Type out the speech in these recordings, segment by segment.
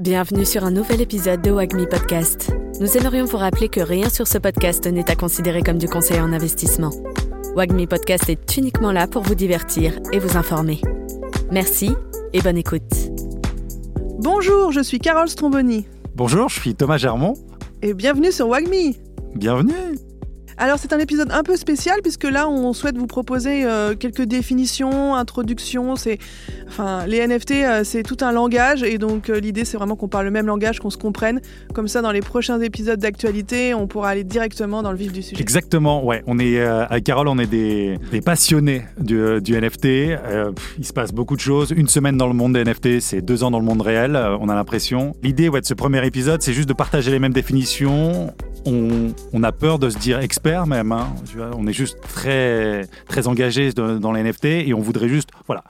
Bienvenue sur un nouvel épisode de Wagmi Podcast. Nous aimerions vous rappeler que rien sur ce podcast n'est à considérer comme du conseil en investissement. Wagmi Podcast est uniquement là pour vous divertir et vous informer. Merci et bonne écoute. Bonjour, je suis Carole Stromboni. Bonjour, je suis Thomas Germont. Et bienvenue sur Wagmi. Bienvenue. Alors c'est un épisode un peu spécial puisque là on souhaite vous proposer euh, quelques définitions, introductions. C'est, enfin, les NFT euh, c'est tout un langage et donc euh, l'idée c'est vraiment qu'on parle le même langage, qu'on se comprenne. Comme ça dans les prochains épisodes d'actualité, on pourra aller directement dans le vif du sujet. Exactement, ouais. On est avec Carole, on est des, passionnés du, NFT. il se passe beaucoup de choses. Une semaine dans le monde des NFT, c'est deux ans dans le monde réel. on a l'impression. L'idée ouais, de ce premier épisode, c'est juste de partager les mêmes définitions. On, on a peur de se dire expert même. Hein. on est juste très, très engagé dans, les NFT et on voudrait juste voilà,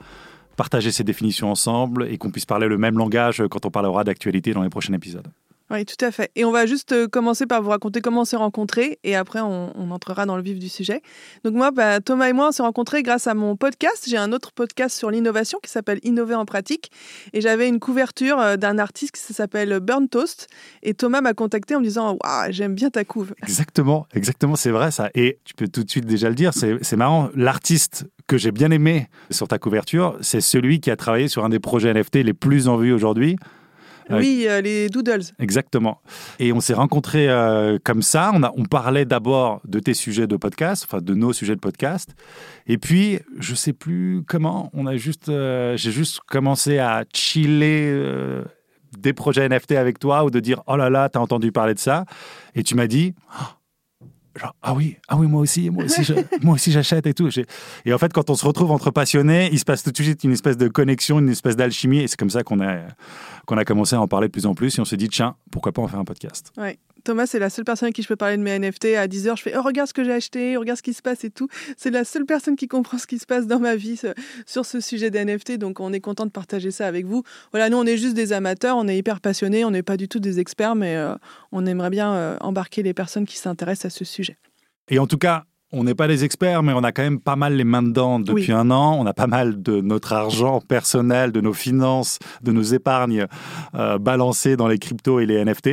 partager ces définitions ensemble et qu'on puisse parler le même langage quand on parlera d'actualité dans les prochains épisodes. Oui, tout à fait. Et on va juste euh, commencer par vous raconter comment on s'est rencontrés et après on, entrera dans le vif du sujet. Donc moi, bah, Thomas et moi, on s'est rencontrés grâce à mon podcast. J'ai un autre podcast sur l'innovation qui s'appelle Innover en pratique et j'avais une couverture euh, d'un artiste qui s'appelle Burn Toast et Thomas m'a contacté en me disant Waouh, j'aime bien ta couve. Exactement, exactement, c'est vrai ça. Et tu peux tout de suite déjà le dire, c'est marrant, l'artiste que j'ai bien aimé sur ta couverture, c'est celui qui a travaillé sur un des projets NFT les plus en vue aujourd'hui. Oui, euh, les Doodles. Exactement. Et on s'est rencontrés euh, comme ça. On, a, on parlait d'abord de tes sujets de podcast, enfin de nos sujets de podcast. Et puis, je sais plus comment, on a juste, euh, j'ai juste commencé à chiller des projets NFT avec toi ou de dire oh là là, t'as entendu parler de ça. Et tu m'as dit. Oh, ah oui ah oui moi aussi moi aussi moi aussi j'achète et tout et en fait quand on se retrouve entre passionnés il se passe tout de suite une espèce de connexion une espèce d'alchimie et c'est comme ça qu'on a qu'on a commencé à en parler de plus en plus et on s'est dit tiens pourquoi pas en faire un podcast? Ouais. Thomas c'est la seule personne à qui je peux parler de mes NFT à 10h je fais oh regarde ce que j'ai acheté regarde ce qui se passe et tout. C'est la seule personne qui comprend ce qui se passe dans ma vie sur ce sujet des NFT donc on est content de partager ça avec vous. Voilà nous on est juste des amateurs on est hyper passionnés on n'est pas du tout des experts mais euh, on aimerait bien euh, embarquer les personnes qui s'intéressent à ce sujet. Et en tout cas, on n'est pas des experts, mais on a quand même pas mal les mains dedans depuis un an. On a pas mal de notre argent personnel, de nos finances, de nos épargnes euh, balancées dans les cryptos et les NFT.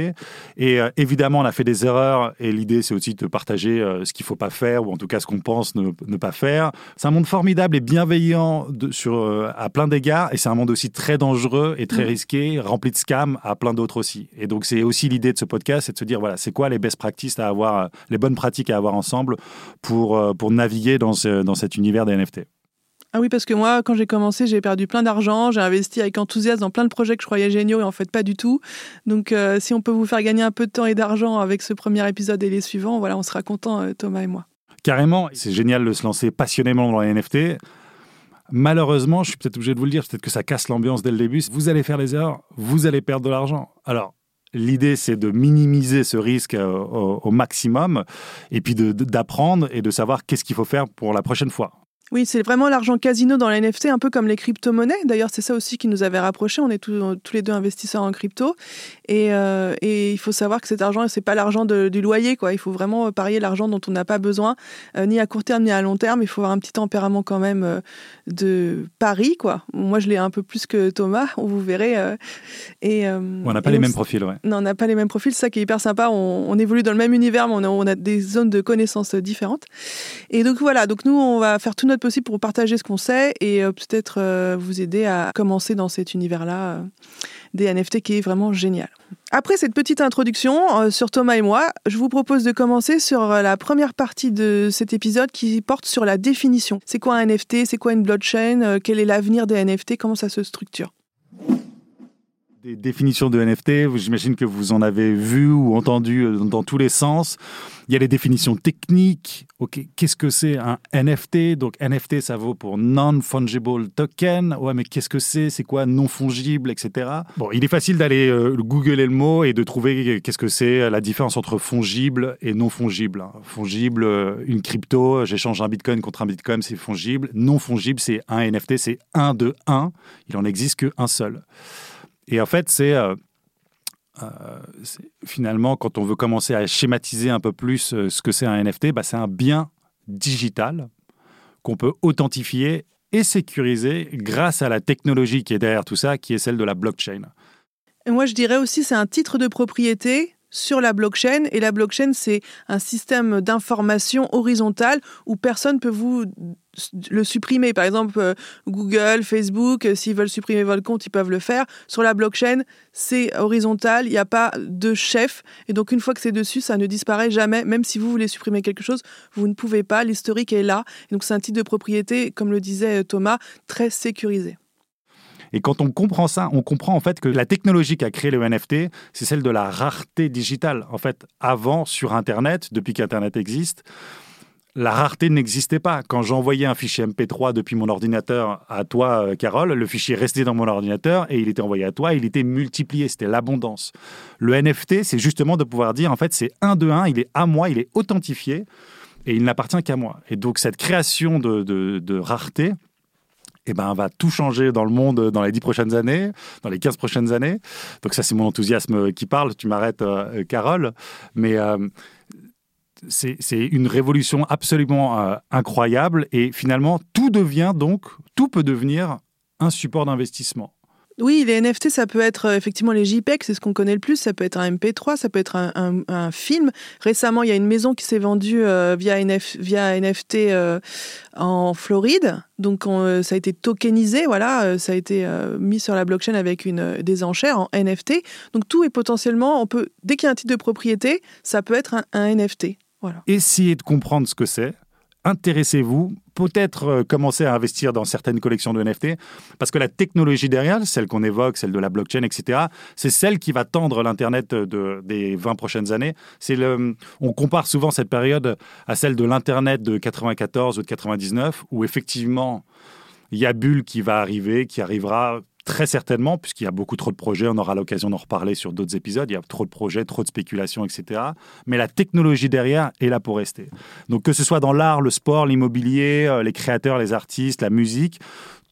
Et euh, évidemment, on a fait des erreurs. Et l'idée, c'est aussi de partager euh, ce qu'il faut pas faire, ou en tout cas ce qu'on pense ne, pas faire. C'est un monde formidable et bienveillant de, sur, à plein d'égards. Et c'est un monde aussi très dangereux et très mm. risqué, rempli de scams à plein d'autres aussi. Et donc, c'est aussi l'idée de ce podcast, c'est de se dire, voilà, c'est quoi les best practices à avoir, les bonnes pratiques à avoir ensemble pour, euh, pour naviguer dans, dans cet univers des NFT. Ah oui, parce que moi, quand j'ai commencé, j'ai perdu plein d'argent, j'ai investi avec enthousiasme dans plein de projets que je croyais géniaux et en fait pas du tout. Donc, euh, si on peut vous faire gagner un peu de temps et d'argent avec ce premier épisode et les suivants, voilà, on sera content, euh, Thomas et moi. Carrément, c'est génial de se lancer passionnément dans les NFT. Malheureusement, je suis peut-être obligé de vous le dire, peut-être que ça casse l'ambiance dès le début. Vous allez faire des erreurs, vous allez perdre de l'argent. Alors, L'idée, c'est de minimiser ce risque euh, au, maximum et puis d'apprendre et de savoir qu'est-ce qu'il faut faire pour la prochaine fois. Oui, c'est vraiment l'argent casino dans les NFT, un peu comme les crypto-monnaies. D'ailleurs, c'est ça aussi qui nous avait rapprochés. On est tous, les deux investisseurs en crypto. Euh, et, il faut savoir que cet argent, c'est pas l'argent du loyer. Quoi. Il faut vraiment parier l'argent dont on n'a pas besoin, euh, ni à court terme, ni à long terme. Il faut avoir un petit tempérament quand même euh, de pari. Quoi. Moi, je l'ai un peu plus que Thomas, vous verrez. et, on n'a pas les mêmes profils, ouais. Non, on n'a pas les mêmes profils. C'est ça qui est hyper sympa. On, évolue dans le même univers, mais on a, on a, des zones de connaissances différentes. Et donc voilà, donc nous, on va faire tout notre possible pour partager ce qu'on sait et euh, peut-être euh, vous aider à commencer dans cet univers-là euh, des NFT qui est vraiment génial. Après cette petite introduction sur Thomas et moi, je vous propose de commencer sur la première partie de cet épisode qui porte sur la définition. C'est quoi un NFT C'est quoi une blockchain? Quel est l'avenir des NFT Comment ça se structure? Des définitions de NFT, j'imagine que vous en avez vu ou entendu dans tous les sens. Il y a les définitions techniques. Ok, qu'est-ce que c'est un NFT Donc NFT, ça vaut pour non-fungible token. Ouais, mais qu'est-ce que c'est? C'est quoi? Non fungible, etc. Bon, il est facile d'aller euh, googler le mot et de trouver qu'est-ce que c'est la différence entre fongible et non fungible. Fongible, euh, une crypto, j'échange un bitcoin contre un bitcoin, c'est fongible. Non fungible, c'est un NFT, c'est un de un. Il en existe qu'un seul. Et en fait, c'est euh, euh, finalement, quand on veut commencer à schématiser un peu plus euh, ce que c'est un NFT, bah, c'est un bien digital qu'on peut authentifier et sécuriser grâce à la technologie qui est derrière tout ça, qui est celle de la blockchain. Et moi, je dirais aussi, c'est un titre de propriété sur la blockchain. Et la blockchain, c'est un système d'information horizontale où personne peut vous le supprimer. Par exemple, euh, Google, Facebook, euh, s'ils veulent supprimer votre compte, ils peuvent le faire. Sur la blockchain, c'est horizontal, il n'y a pas de chef. Et donc, une fois que c'est dessus, ça ne disparaît jamais. Même si vous voulez supprimer quelque chose, vous ne pouvez pas. L'historique est là. Et donc, c'est un titre de propriété, comme le disait Thomas, très sécurisé. Et quand on comprend ça, on comprend en fait que la technologie qui a créé le NFT, c'est celle de la rareté digitale. En fait, avant, sur Internet, depuis qu'Internet existe, la rareté n'existait pas. Quand j'envoyais un fichier MP3 depuis mon ordinateur à toi, euh, Carole, le fichier restait dans mon ordinateur et il était envoyé à toi, il était multiplié, c'était l'abondance. Le NFT, c'est justement de pouvoir dire, en fait, c'est un de un, il est à moi, il est authentifié et il n'appartient qu'à moi. Et donc cette création de, de rareté, eh ben, va tout changer dans le monde dans les dix prochaines années, dans les 15 prochaines années. Donc ça, c'est mon enthousiasme qui parle. Tu m'arrêtes, euh, Carole. Mais euh, c'est une révolution absolument euh, incroyable. Et finalement, tout devient donc, tout peut devenir un support d'investissement. Oui, les NFT, ça peut être euh, effectivement les JPEG, c'est ce qu'on connaît le plus. Ça peut être un MP3, ça peut être un, film. Récemment, il y a une maison qui s'est vendue euh, via, NFT euh, en Floride. Donc, ça a été tokenisé, voilà, ça a été mis sur la blockchain avec des enchères en NFT. Donc, tout est potentiellement, on peut, dès qu'il y a un titre de propriété, ça peut être un, un NFT. Voilà. Essayez de comprendre ce que c'est intéressez-vous, peut-être euh, commencer à investir dans certaines collections de NFT, parce que la technologie derrière, celle qu'on évoque, celle de la blockchain, etc., c'est celle qui va tendre l'Internet de, des 20 prochaines années. C'est le, on compare souvent cette période à celle de l'Internet de 94 ou de 99, où effectivement, il y a Bulle qui va arriver, qui arrivera Très certainement, puisqu'il y a beaucoup trop de projets, on aura l'occasion d'en reparler sur d'autres épisodes, il y a trop de projets, trop de spéculations, etc. Mais la technologie derrière est là pour rester. Donc que ce soit dans l'art, le sport, l'immobilier, euh, les créateurs, les artistes, la musique,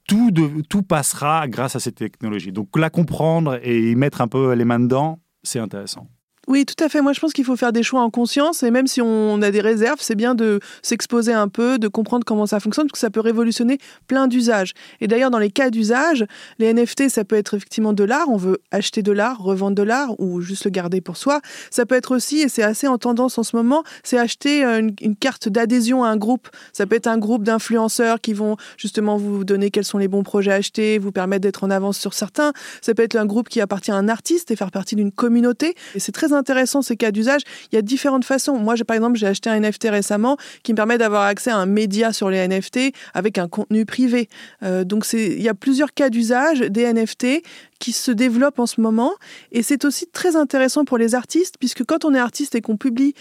tout, tout passera grâce à cette technologie. Donc la comprendre et y mettre un peu les mains dedans, c'est intéressant. Oui, tout à fait. Moi, je pense qu'il faut faire des choix en conscience et même si on a des réserves, c'est bien de s'exposer un peu, de comprendre comment ça fonctionne, parce que ça peut révolutionner plein d'usages. Et d'ailleurs, dans les cas d'usage, les NFT, ça peut être effectivement de l'art. On veut acheter de l'art, revendre de l'art ou juste le garder pour soi. Ça peut être aussi, et c'est assez en tendance en ce moment, c'est acheter euh, une, carte d'adhésion à un groupe. Ça peut être un groupe d'influenceurs qui vont justement vous donner quels sont les bons projets à acheter, vous permettre d'être en avance sur certains. Ça peut être un groupe qui appartient à un artiste et faire partie d'une communauté. Et c'est très intéressant ces cas d'usage. Il y a différentes façons. Moi, par exemple, j'ai acheté un NFT récemment qui me permet d'avoir accès à un média sur les NFT avec un contenu privé. Euh, donc, il y a plusieurs cas d'usage des NFT qui se développe en ce moment. Et c'est aussi très intéressant pour les artistes, puisque quand on est artiste et qu'on publie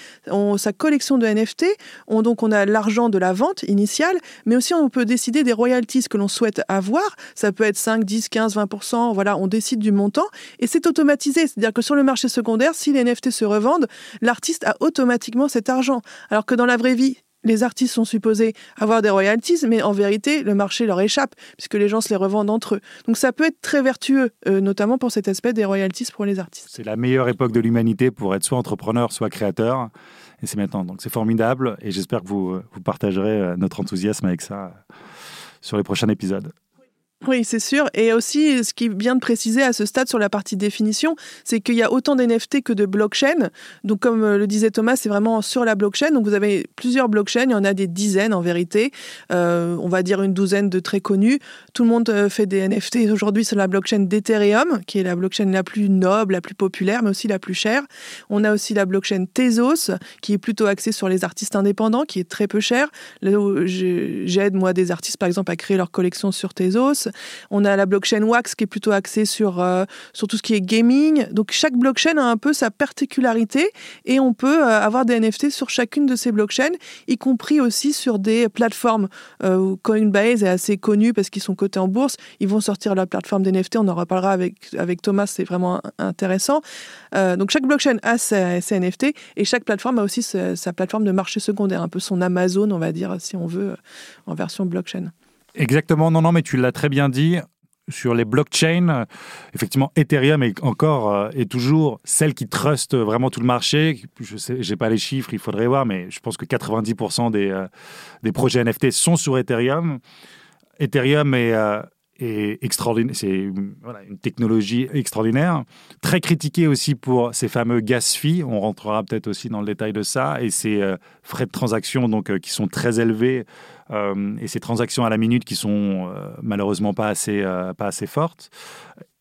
sa collection de NFT, on, donc on a l'argent de la vente initiale, mais aussi on peut décider des royalties que l'on souhaite avoir. Ça peut être 5, 10, 15, 20%, voilà, on décide du montant. Et c'est automatisé, c'est-à-dire que sur le marché secondaire, si les NFT se revendent, l'artiste a automatiquement cet argent. Alors que dans la vraie vie, les artistes sont supposés avoir des royalties, mais en vérité, le marché leur échappe, puisque les gens se les revendent entre eux. Donc ça peut être très vertueux, euh, notamment pour cet aspect des royalties pour les artistes. C'est la meilleure époque de l'humanité pour être soit entrepreneur, soit créateur. Et c'est maintenant. Donc c'est formidable, et j'espère que vous, vous partagerez euh, notre enthousiasme avec ça euh, sur les prochains épisodes. Oui, c'est sûr. Et aussi, ce qui vient de préciser à ce stade sur la partie définition, c'est qu'il y a autant d'NFT que de blockchain. Donc, comme euh, le disait Thomas, c'est vraiment sur la blockchain. Donc, vous avez plusieurs blockchains. Il y en a des dizaines en vérité. Euh, on va dire une douzaine de très connus. Tout le monde euh, fait des NFT aujourd'hui sur la blockchain d'Ethereum, qui est la blockchain la plus noble, la plus populaire, mais aussi la plus chère. On a aussi la blockchain Tezos, qui est plutôt axée sur les artistes indépendants, qui est très peu chère. J'aide, moi, des artistes, par exemple, à créer leur collection sur Tezos. On a la blockchain Wax qui est plutôt axée sur, euh, sur tout ce qui est gaming. Donc chaque blockchain a un peu sa particularité et on peut euh, avoir des NFT sur chacune de ces blockchains, y compris aussi sur des plateformes. Euh, Coinbase est assez connu parce qu'ils sont cotés en bourse. Ils vont sortir la plateforme d'NFT. On en reparlera avec, avec Thomas, c'est vraiment intéressant. donc chaque blockchain a ses, NFT et chaque plateforme a aussi sa plateforme de marché secondaire, un peu son Amazon, on va dire, si on veut, en version blockchain. Exactement, non, non, mais tu l'as très bien dit. Sur les blockchains, effectivement, Ethereum est encore et euh, toujours celle qui truste vraiment tout le marché. Je sais, j'ai pas les chiffres, il faudrait voir, mais je pense que 90% des, euh, des projets NFT sont sur Ethereum. Ethereum est, euh, extraordinaire. C'est une technologie extraordinaire. Très critiquée aussi pour ces fameux gas fees. On rentrera peut-être aussi dans le détail de ça. Et ces euh, frais de transaction donc, euh, qui sont très élevés. Euh, et ces transactions à la minute qui sont malheureusement pas assez, pas assez fortes.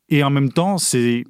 Et en même temps, c'est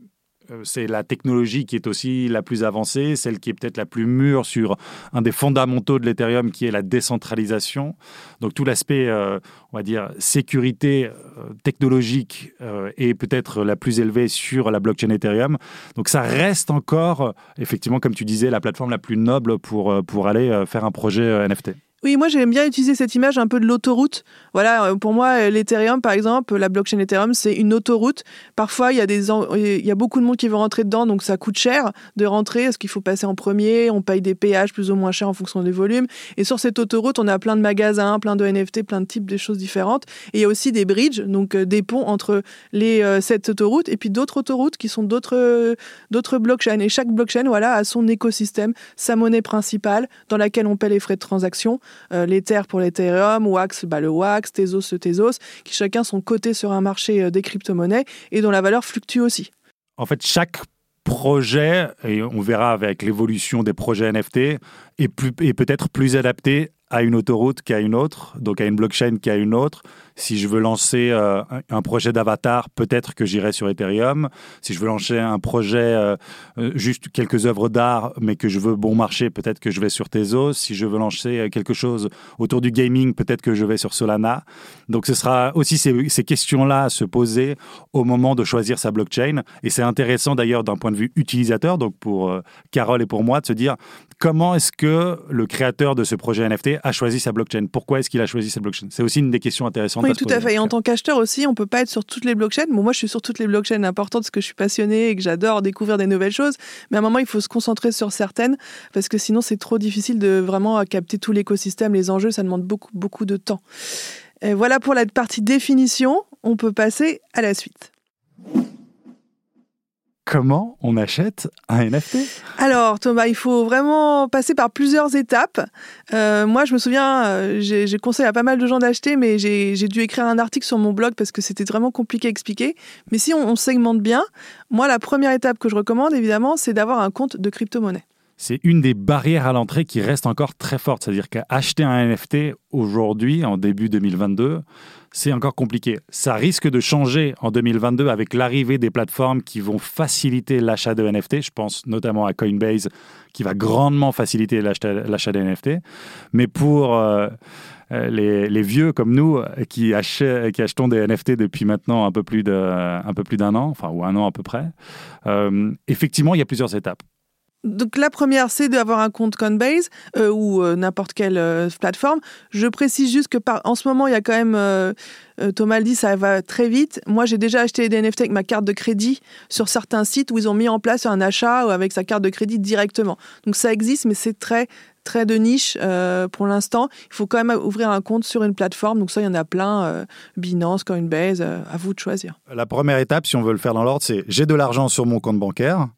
c'est la technologie qui est aussi la plus avancée, celle qui est peut-être la plus mûre sur un des fondamentaux de l'Ethereum qui est la décentralisation. Donc tout l'aspect, euh, on va dire, sécurité euh, technologique est peut-être la plus élevée sur la blockchain Ethereum. Donc ça reste encore, effectivement, comme tu disais, la plateforme la plus noble pour, pour aller faire un projet NFT. Oui, moi j'aime bien utiliser cette image un peu de l'autoroute. Voilà, euh, pour moi, l'Ethereum, par exemple, la blockchain Ethereum, c'est une autoroute. Parfois, il y, a des, il y a beaucoup de monde qui veut rentrer dedans, donc ça coûte cher de rentrer. Est-ce qu'il faut passer en premier On paye des péages plus ou moins chers en fonction des volumes. Et sur cette autoroute, on a plein de magasins, plein de NFT, plein de types de choses différentes. Et il y a aussi des bridges, donc euh, des ponts entre les, euh, cette autoroute et puis d'autres autoroutes qui sont d'autres d'autres blockchains. Et chaque blockchain, voilà, a son écosystème, sa monnaie principale dans laquelle on paie les frais de transaction. Euh, l'Ether pour l'Ethereum, Wax, bah, le Wax, Tezos, le Tezos, qui chacun sont cotés sur un marché euh, des crypto-monnaies et dont la valeur fluctue aussi. En fait, chaque projet, et on verra avec l'évolution des projets NFT, est, est peut-être plus adapté à une autoroute qu'à une autre, donc à une blockchain qu'à une autre. Si je veux lancer euh, un projet d'avatar, peut-être que j'irai sur Ethereum. Si je veux lancer un projet euh, euh, juste quelques œuvres d'art, mais que je veux bon marché, peut-être que je vais sur Tezos. Si je veux lancer quelque chose autour du gaming, peut-être que je vais sur Solana. Donc ce sera aussi ces, ces questions-là à se poser au moment de choisir sa blockchain. Et c'est intéressant d'ailleurs d'un point de vue utilisateur, donc pour Carole et pour moi, de se dire comment est-ce que le créateur de ce projet NFT a choisi sa blockchain? Pourquoi est-ce qu'il a choisi sa blockchain? C'est aussi une des questions intéressantes. Oui, tout à fait. Et en tant qu'acheteur aussi, on peut pas être sur toutes les blockchains. Bon, moi, je suis sur toutes les blockchains importantes parce que je suis passionné et que j'adore découvrir des nouvelles choses. Mais à un moment, il faut se concentrer sur certaines parce que sinon, c'est trop difficile de vraiment capter tout l'écosystème, les enjeux. Ça demande beaucoup, beaucoup de temps. Et voilà pour la partie définition. On peut passer à la suite comment on achète un NFT Alors Thomas, il faut vraiment passer par plusieurs étapes. Euh, moi, je me souviens, euh, j'ai conseillé à pas mal de gens d'acheter, mais j'ai dû écrire un article sur mon blog parce que c'était vraiment compliqué à expliquer. Mais si on, segmente bien, moi, la première étape que je recommande, évidemment, c'est d'avoir un compte de crypto-monnaie. C'est une des barrières à l'entrée qui reste encore très forte. C'est-à-dire qu'acheter un NFT aujourd'hui, en début 2022, c'est encore compliqué. Ça risque de changer en 2022 avec l'arrivée des plateformes qui vont faciliter l'achat de NFT. Je pense notamment à Coinbase qui va grandement faciliter l'achat des NFT. Mais pour euh, euh, les, vieux comme nous qui, qui achetons des NFT depuis maintenant un peu plus d'un an, enfin ou un an à peu près, euh, effectivement, il y a plusieurs étapes. Donc la première, c'est d'avoir un compte Coinbase euh, ou euh, n'importe quelle euh, plateforme. Je précise juste que en ce moment, il y a quand même, Thomas le dit, ça va très vite. Moi, j'ai déjà acheté des NFT avec ma carte de crédit sur certains sites où ils ont mis en place un achat avec sa carte de crédit directement. Donc ça existe, mais c'est très très de niche pour l'instant. Il faut quand même ouvrir un compte sur une plateforme. Donc ça, il y en a plein. Binance, Coinbase, à vous de choisir. La première étape, si on veut le faire dans l'ordre, c'est j'ai de l'argent sur mon compte bancaire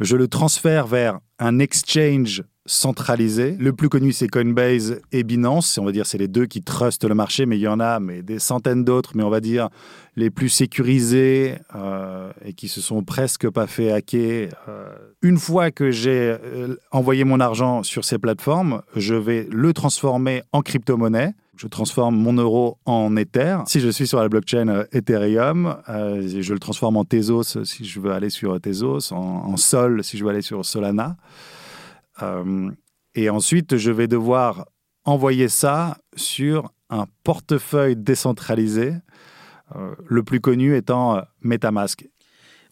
je le transfère vers un exchange centralisé. Le plus connu, c'est Coinbase et Binance. On va dire c'est les deux qui trustent le marché, mais il y en a mais des centaines d'autres, mais on va dire les plus sécurisés euh, et qui se sont presque pas fait hacker. Euh, une fois que j'ai euh, envoyé mon argent sur ces plateformes, je vais le transformer en crypto-monnaie je transforme mon euro en Ether. Si je suis sur la blockchain euh, Ethereum, euh, je le transforme en Tezos si je veux aller sur Tezos, en, Sol si je veux aller sur Solana. Euh, et ensuite, je vais devoir envoyer ça sur un portefeuille décentralisé, le plus connu étant MetaMask.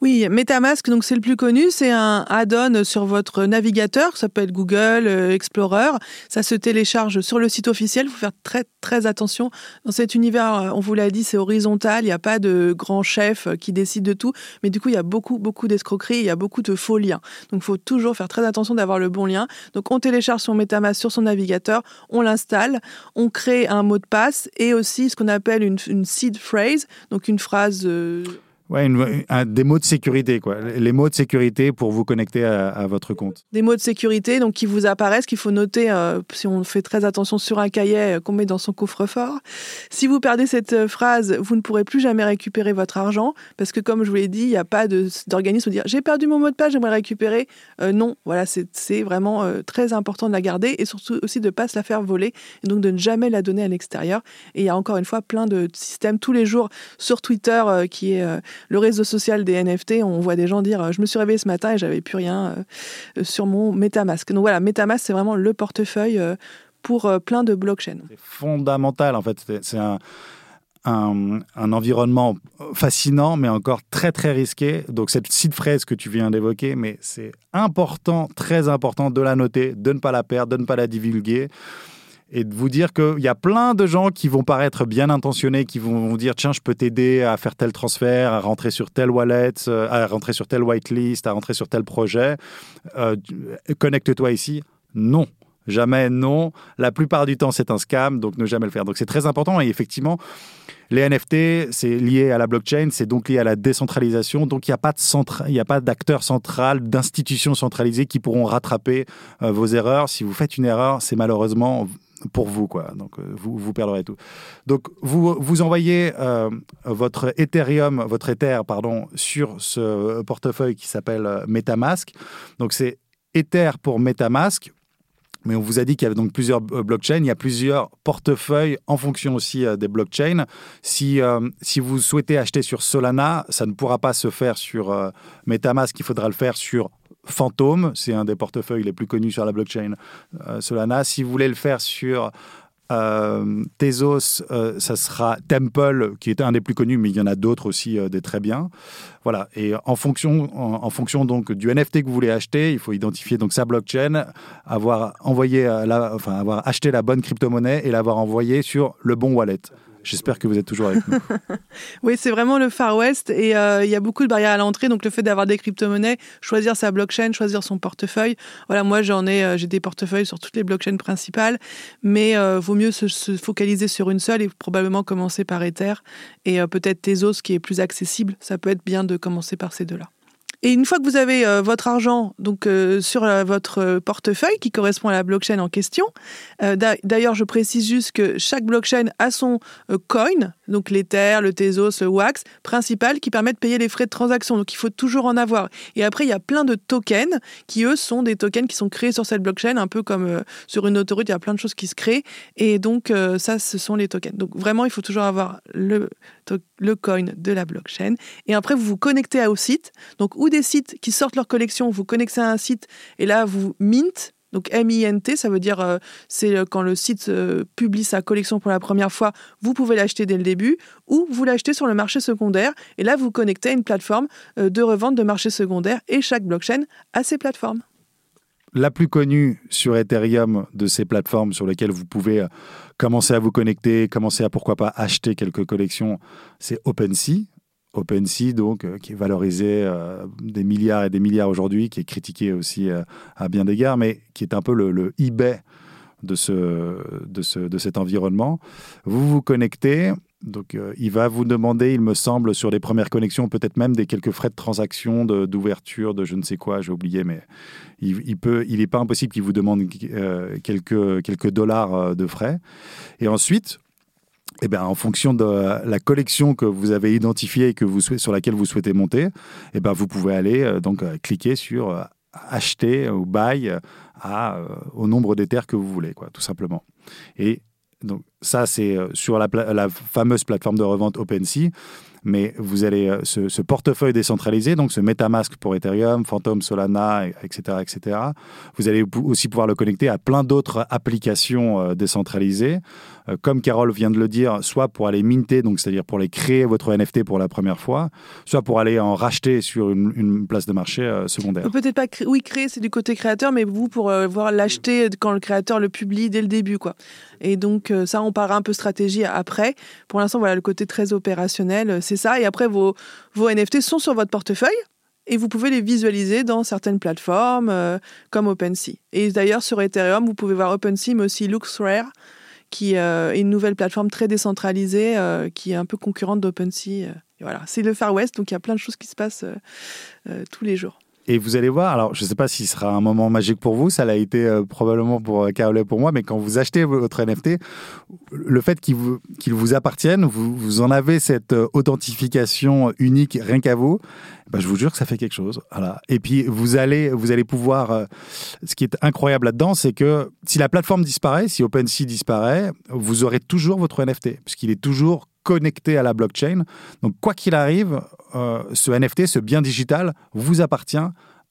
Oui, MetaMask, donc c'est le plus connu, c'est un add-on sur votre navigateur, ça peut être Google, euh, Explorer. Ça se télécharge sur le site officiel. Il faut faire très très attention dans cet univers. Euh, on vous l'a dit, c'est horizontal. Il n'y a pas de grand chef euh, qui décide de tout, mais du coup il y a beaucoup beaucoup d'escroqueries, il y a beaucoup de faux liens. Donc il faut toujours faire très attention d'avoir le bon lien. Donc on télécharge son MetaMask sur son navigateur, on l'installe, on crée un mot de passe et aussi ce qu'on appelle une, seed phrase, donc une phrase Ouais, des mots de sécurité, quoi. Les mots de sécurité pour vous connecter à, votre compte. Des mots de sécurité, donc qui vous apparaissent, qu'il faut noter euh, si on fait très attention sur un cahier euh, qu'on met dans son coffre-fort. Si vous perdez cette euh, phrase, vous ne pourrez plus jamais récupérer votre argent, parce que comme je vous l'ai dit, il n'y a pas d'organisme dire j'ai perdu mon mot de passe, j'aimerais récupérer. non, voilà, c'est vraiment très important de la garder et surtout aussi de ne pas se la faire voler et donc de ne jamais la donner à l'extérieur. Et il y a encore une fois plein de systèmes tous les jours sur Twitter qui est le réseau social des NFT, on voit des gens dire euh, je me suis réveillé ce matin et j'avais plus rien euh, sur mon MetaMask. Donc voilà, MetaMask c'est vraiment le portefeuille euh, pour plein de blockchains. C'est fondamental en fait. C'est un, un, environnement fascinant, mais encore très très risqué. Donc cette site fraise que tu viens d'évoquer, mais c'est important, très important de la noter, de ne pas la perdre, de ne pas la divulguer et de vous dire qu'il y a plein de gens qui vont paraître bien intentionnés, qui vont dire tiens, je peux t'aider à faire tel transfert, à rentrer sur tel wallet, euh, à rentrer sur tel whitelist, à rentrer sur tel projet. Euh, connecte-toi ici. Non. Jamais non. La plupart du temps, c'est un scam, donc ne jamais le faire. Donc c'est très important. Et effectivement, les NFT, c'est lié à la blockchain, c'est donc lié à la décentralisation. Donc il n'y a pas d'acteur central, d'institutions centralisées qui pourront rattraper euh, vos erreurs. Si vous faites une erreur, c'est malheureusement pour vous, quoi. Donc, euh, vous, vous perdrez tout. Donc, vous, vous envoyez euh, votre Ethereum, votre Ether, pardon, sur ce portefeuille qui s'appelle euh, MetaMask. Donc, c'est Ether pour MetaMask. Mais on vous a dit qu'il y avait donc plusieurs blockchains. Il y a plusieurs portefeuilles en fonction aussi des blockchains. Si, si vous souhaitez acheter sur Solana, ça ne pourra pas se faire sur MetaMask. Il faudra le faire sur Phantom, c'est un des portefeuilles les plus connus sur la blockchain euh, Solana. Si vous voulez le faire sur euh, Tezos, euh, ça sera Temple, qui est un des plus connus, mais il y en a d'autres aussi des très bien. Voilà. Et en fonction, en, fonction donc du NFT que vous voulez acheter, il faut identifier donc sa blockchain, avoir envoyé, enfin avoir acheté la bonne crypto-monnaie et l'avoir envoyé sur le bon wallet. J'espère que vous êtes toujours avec nous. oui, c'est vraiment le Far West et euh, il y a beaucoup de barrières à l'entrée. Donc le fait d'avoir des crypto-monnaies, choisir sa blockchain, choisir son portefeuille. Voilà, moi j'en ai, euh, j'ai des portefeuilles sur toutes les blockchains principales, mais euh, vaut mieux se, se, focaliser sur une seule et probablement commencer par Ether et peut-être Tezos qui est plus accessible. Ça peut être bien de commencer par ces deux-là. Et une fois que vous avez euh, votre argent donc euh, sur euh, votre portefeuille qui correspond à la blockchain en question, d'ailleurs je précise juste que chaque blockchain a son coin, donc l'Ether, le Tezos, le Wax principal qui permet de payer les frais de transaction. Donc il faut toujours en avoir. Et après il y a plein de tokens qui eux sont des tokens qui sont créés sur cette blockchain, un peu comme sur une autoroute, il y a plein de choses qui se créent. Et donc ça ce sont les tokens. Donc vraiment il faut toujours avoir le le coin de la blockchain. Et après, vous vous connectez au site. Donc, ou des sites qui sortent leur collection, vous connectez à un site et là, vous mint. Donc M-I-N-T, ça veut dire euh, c'est euh, quand le site euh, publie sa collection pour la première fois, vous pouvez l'acheter dès le début, ou vous l'achetez sur le marché secondaire, et là vous connectez à une plateforme de revente de marché secondaire, et chaque blockchain a ses plateformes. La plus connue sur Ethereum de ces plateformes sur lesquelles vous pouvez commencer à vous connecter, commencer à pourquoi pas acheter quelques collections, c'est OpenSea. OpenSea, donc, euh, qui est valorisé euh, des milliards et des milliards aujourd'hui, qui est critiqué aussi euh, à bien d'égards, mais qui est un peu le, eBay de, ce, de, ce, de cet environnement. Vous vous connectez, donc il va vous demander, il me semble, sur les premières connexions, peut-être même des quelques frais de transaction, d'ouverture, de, je ne sais quoi, j'ai oublié, mais il, il n'est pas impossible qu'il vous demande quelques, quelques dollars de frais. Et ensuite, eh bien, en fonction de la collection que vous avez identifiée et que vous sur laquelle vous souhaitez monter, eh bien, vous pouvez aller euh, donc euh, cliquer sur euh, acheter ou buy à, au nombre d'éthers que vous voulez, quoi, tout simplement. Et donc ça, c'est sur la, fameuse plateforme de revente OpenSea mais vous allez ce, ce, portefeuille décentralisé, donc ce MetaMask pour Ethereum, Phantom, Solana, etc., etc. Vous allez aussi pouvoir le connecter à plein d'autres applications décentralisées. Euh, comme Carole vient de le dire, soit pour aller minter, donc c'est-à-dire pour aller créer votre NFT pour la première fois, soit pour aller en racheter sur une, place de marché euh, secondaire. Peut-être pas, oui, créer, c'est du côté créateur, mais vous pour euh, voir l'acheter quand le créateur le publie dès le début, quoi. Et donc ça, on parlera un peu stratégie après. Pour l'instant, voilà le côté très opérationnel, c'est ça. Et après, vos, vos NFT sont sur votre portefeuille et vous pouvez les visualiser dans certaines plateformes comme OpenSea. Et d'ailleurs, sur Ethereum, vous pouvez voir OpenSea, mais aussi LuxRare, qui euh, est une nouvelle plateforme très décentralisée, euh, qui est un peu concurrente d'OpenSea. Euh, voilà, c'est le Far West, donc il y a plein de choses qui se passent tous les jours. Et vous allez voir, alors je ne sais pas si ce sera un moment magique pour vous, ça l'a été euh, probablement pour euh, Carole et pour moi, mais quand vous achetez votre NFT, le fait qu'il vous, vous appartienne, vous, en avez cette euh, authentification unique rien qu'à vous, ben, je vous jure que ça fait quelque chose. Voilà. Et puis vous allez, vous allez pouvoir, ce qui est incroyable là-dedans, c'est que si la plateforme disparaît, si OpenSea disparaît, vous aurez toujours votre NFT, puisqu'il est toujours connecté à la blockchain. Donc, quoi qu'il arrive, euh, ce NFT, ce bien digital, vous appartient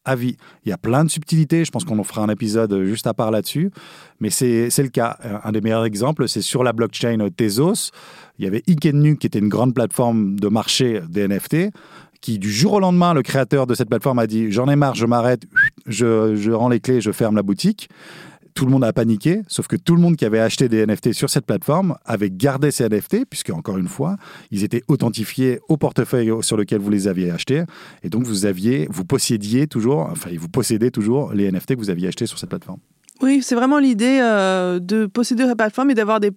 à vie. Il y a plein de subtilités, je pense qu'on en fera un épisode juste à part là-dessus, mais c'est le cas. Un des meilleurs exemples, c'est sur la blockchain Tezos. Il y avait Ikennu, qui était une grande plateforme de marché des NFT, qui du jour au lendemain, le créateur de cette plateforme a dit J'en ai marre, je m'arrête, je, je rends les clés, je ferme la boutique tout le monde a paniqué, sauf que tout le monde qui avait acheté des NFT sur cette plateforme avait gardé ces NFT, puisque encore une fois, ils étaient authentifiés au portefeuille sur lequel vous les aviez achetés, et donc vous aviez, vous possédiez toujours, enfin vous possédez toujours les NFT que vous aviez achetés sur cette plateforme. Oui, c'est vraiment l'idée euh, de posséder la plateforme et d'avoir des,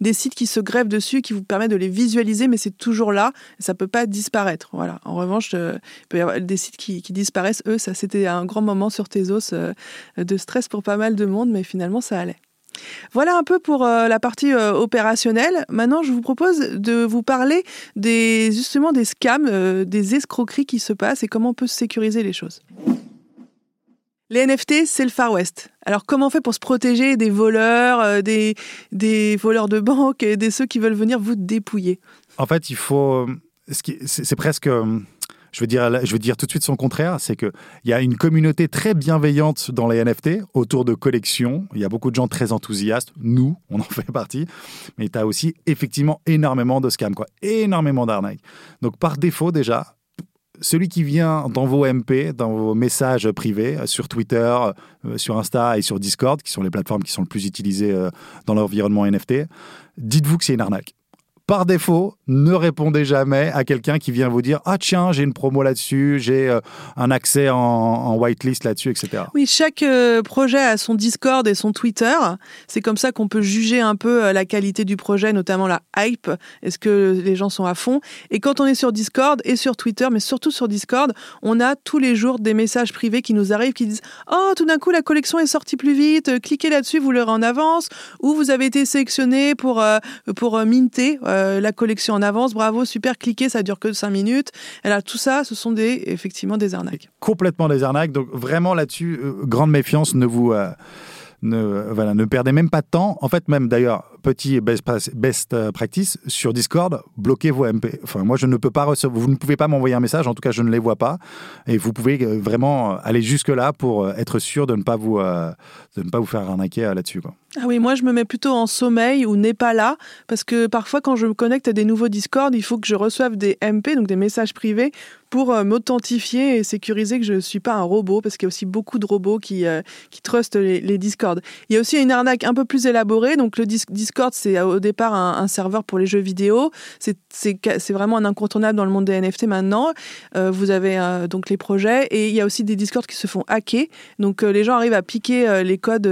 des, sites qui se greffent dessus, qui vous permettent de les visualiser, mais c'est toujours là, ça ne peut pas disparaître. Voilà. En revanche, euh, il peut y avoir des sites qui, disparaissent. Eux, ça c'était un grand moment sur Tezos euh, de stress pour pas mal de monde, mais finalement ça allait. Voilà un peu pour la partie opérationnelle. Maintenant, je vous propose de vous parler des, justement des scams, des escroqueries qui se passent et comment on peut sécuriser les choses. Les NFT, c'est le Far West. Alors comment on fait pour se protéger des voleurs, euh, des, voleurs de banque et des ceux qui veulent venir vous dépouiller? En fait, il faut... C'est presque... Je veux, dire, je veux dire tout de suite son contraire, c'est qu'il y a une communauté très bienveillante dans les NFT autour de collections. Il y a beaucoup de gens très enthousiastes. Nous, on en fait partie. Mais tu as aussi effectivement énormément de scams, quoi. énormément d'arnaques. Donc par défaut déjà, celui qui vient dans vos MP, dans vos messages privés, euh, sur Twitter, euh, sur Insta et sur Discord, qui sont les plateformes qui sont le plus utilisées euh, dans l'environnement NFT, dites-vous que c'est une arnaque par défaut, ne répondez jamais à quelqu'un qui vient vous dire Ah, tiens, j'ai une promo là-dessus, j'ai euh, un accès en, whitelist là-dessus, etc. Oui, chaque euh, projet a son Discord et son Twitter. C'est comme ça qu'on peut juger un peu euh, la qualité du projet, notamment la hype. Est-ce que les gens sont à fond? Et quand on est sur Discord et sur Twitter, mais surtout sur Discord, on a tous les jours des messages privés qui nous arrivent qui disent Oh, tout d'un coup, la collection est sortie plus vite, cliquez là-dessus, vous l'aurez en avance, ou vous avez été sélectionné pour, pour minter. Euh, la collection en avance, bravo, super, cliquez, ça dure que 5 minutes. Et là, tout ça, ce sont des, effectivement des arnaques. Complètement des arnaques. Donc vraiment là-dessus, euh, grande méfiance, ne vous... Euh, ne, voilà, ne perdez même pas de temps. En fait, même d'ailleurs, petit best, practice, sur Discord, bloquez vos MP. Enfin, moi, je ne peux pas recevoir, vous ne pouvez pas m'envoyer un message, en tout cas, je ne les vois pas. Et vous pouvez vraiment aller jusque-là pour être sûr de ne pas vous, de ne pas vous faire arnaquer là-dessus. Ah oui, moi je me mets plutôt en sommeil ou n'est pas là, parce que parfois quand je me connecte à des nouveaux Discord, il faut que je reçoive des MP, donc des messages privés, pour euh, m'authentifier et sécuriser que je ne suis pas un robot, parce qu'il y a aussi beaucoup de robots qui, euh, qui trustent les, les Discord. Il y a aussi une arnaque un peu plus élaborée, donc le Discord c'est au départ un, serveur pour les jeux vidéo, c'est vraiment un incontournable dans le monde des NFT maintenant. Euh, vous avez donc les projets, et il y a aussi des Discord qui se font hacker, donc les gens arrivent à piquer les codes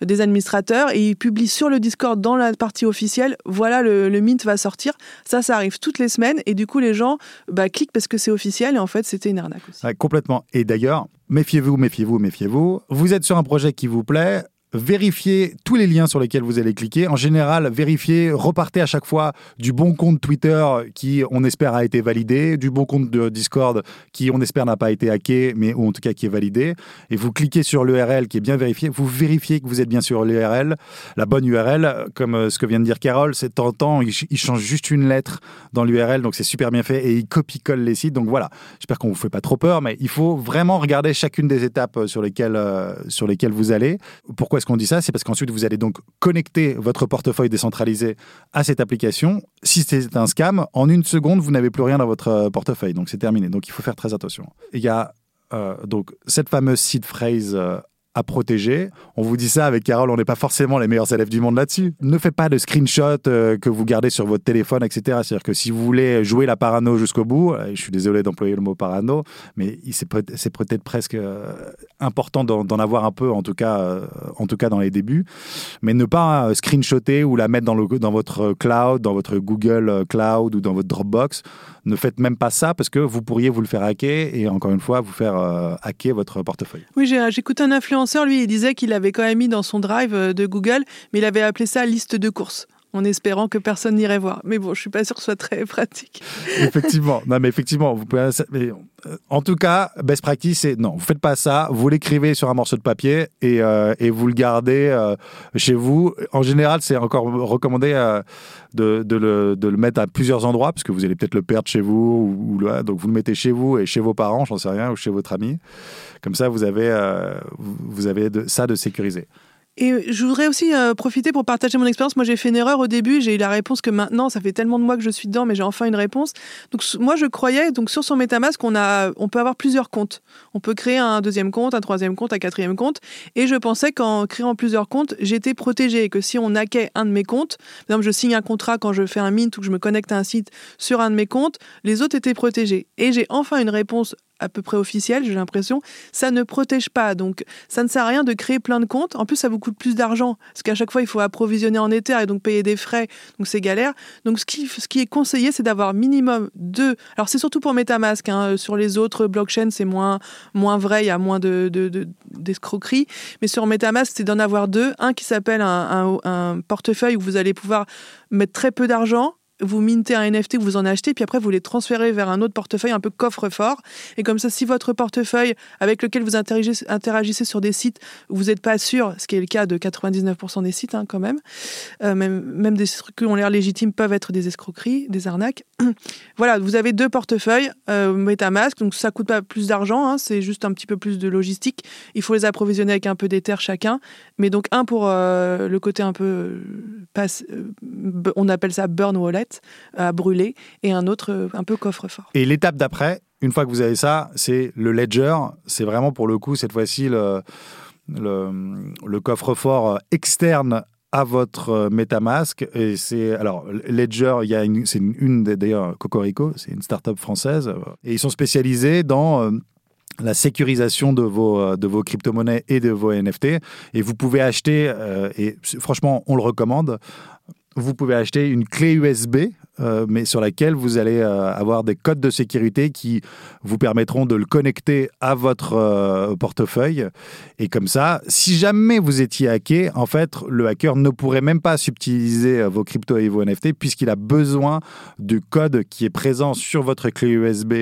des administrateurs et il publie sur le Discord dans la partie officielle, voilà le, mint va sortir. Ça, ça arrive toutes les semaines et du coup les gens bah, cliquent parce que c'est officiel et en fait c'était une arnaque aussi. complètement. Et d'ailleurs, méfiez-vous, méfiez-vous, méfiez-vous. Vous êtes sur un projet qui vous plaît, vérifiez tous les liens sur lesquels vous allez cliquer. En général, vérifiez, repartez à chaque fois du bon compte Twitter qui, on espère, a été validé, du bon compte de Discord qui, on espère, n'a pas été hacké, mais ou en tout cas qui est validé. Et vous cliquez sur l'URL qui est bien vérifié. Vous vérifiez que vous êtes bien sur l'URL, la bonne URL, comme euh, ce que vient de dire Carole. C'est tentant, il, change juste une lettre dans l'URL, donc c'est super bien fait et il copie-colle les sites. Donc voilà, j'espère qu'on vous fait pas trop peur, mais il faut vraiment regarder chacune des étapes euh, sur lesquelles, euh, sur lesquelles vous allez. Pourquoi est-ce qu'on dit ça C'est parce qu'ensuite, vous allez donc connecter votre portefeuille décentralisé à cette application. Si c'est un scam, en une seconde, vous n'avez plus rien dans votre euh, portefeuille. Donc, c'est terminé. Donc, il faut faire très attention. Il y a euh, donc cette fameuse seed phrase euh, à protéger. On vous dit ça avec Carole, on n'est pas forcément les meilleurs élèves du monde là-dessus. Ne faites pas de screenshot euh, que vous gardez sur votre téléphone, etc. C'est-à-dire que si vous voulez jouer la parano jusqu'au bout, euh, je suis désolé d'employer le mot parano, mais c'est peut-être presque euh, important d'en avoir un peu, en tout cas, en tout cas dans les débuts. Mais ne pas screenshotter ou la mettre dans, le, dans votre cloud, dans votre Google Cloud ou dans votre Dropbox. Ne faites même pas ça parce que vous pourriez vous le faire hacker et encore une fois vous faire hacker votre portefeuille. Oui, j'écoute un influenceur lui, il disait qu'il avait quand même mis dans son drive euh, de Google, mais il avait appelé ça liste de courses en espérant que personne n'irait voir. Mais bon, je suis pas sûr que ce soit très pratique. effectivement, non, mais effectivement, vous pouvez. Euh, en tout cas, best practice, c'est non, vous faites pas ça. Vous l'écrivez sur un morceau de papier et, euh, et vous le gardez chez vous. En général, c'est encore recommandé de, de, le, de, le, mettre à plusieurs endroits parce que vous allez peut-être le perdre chez vous ou, ou donc vous le mettez chez vous et chez vos parents, j'en sais rien, ou chez votre ami. Comme ça, vous avez, euh, vous avez de, ça de sécurisé. Et je voudrais aussi euh, profiter pour partager mon expérience. Moi, j'ai fait une erreur au début. J'ai eu la réponse que maintenant, ça fait tellement de mois que je suis dedans, mais j'ai enfin une réponse. Donc, moi, je croyais, donc sur son MetaMask, on, a, on peut avoir plusieurs comptes. On peut créer un deuxième compte, un troisième compte, un quatrième compte. Et je pensais qu'en créant plusieurs comptes, j'étais protégée. Que si on hackait un de mes comptes, par exemple, je signe un contrat quand je fais un mint ou que je me connecte à un site sur un de mes comptes, les autres étaient protégés. Et j'ai enfin une réponse à peu près officiel, j'ai l'impression, ça ne protège pas. Donc, ça ne sert à rien de créer plein de comptes. En plus, ça vous coûte plus d'argent, parce qu'à chaque fois, il faut approvisionner en Ether et donc payer des frais. Donc, c'est galère. Donc, ce qui, est conseillé, c'est d'avoir minimum deux. Alors, c'est surtout pour MetaMask. Hein. Sur les autres blockchains, c'est moins, moins vrai, il y a moins de, d'escroquerie. Mais sur MetaMask, c'est d'en avoir deux. Un qui s'appelle un portefeuille où vous allez pouvoir mettre très peu d'argent vous mintez un NFT vous en achetez, puis après vous les transférez vers un autre portefeuille un peu coffre-fort. Et comme ça, si votre portefeuille avec lequel vous interagissez, sur des sites vous n'êtes pas sûr, ce qui est le cas de 99% des sites hein, quand même, euh, même, même des trucs qui ont l'air légitimes peuvent être des escroqueries, des arnaques. voilà, vous avez deux portefeuilles euh, MetaMask, donc ça coûte pas plus d'argent, hein, c'est juste un petit peu plus de logistique. Il faut les approvisionner avec un peu d'Ether chacun, mais donc un pour euh, le côté un peu, passe, on appelle ça burn wallet à brûler et un autre euh, un peu coffre-fort. Et l'étape d'après, une fois que vous avez ça, c'est le ledger. C'est vraiment pour le coup, cette fois-ci, le, coffre-fort externe à votre euh, MetaMask. Et c'est alors Ledger, il y a c'est une, d'ailleurs Cocorico, c'est une start-up française, et ils sont spécialisés dans euh, la sécurisation de vos, de vos crypto-monnaies et de vos NFT. Et vous pouvez acheter, et franchement, on le recommande, vous pouvez acheter une clé USB, euh, mais sur laquelle vous allez euh, avoir des codes de sécurité qui vous permettront de le connecter à votre euh, portefeuille. Et comme ça, si jamais vous étiez hacké, en fait, le hacker ne pourrait même pas subtiliser vos cryptos et vos NFT puisqu'il a besoin du code qui est présent sur votre clé USB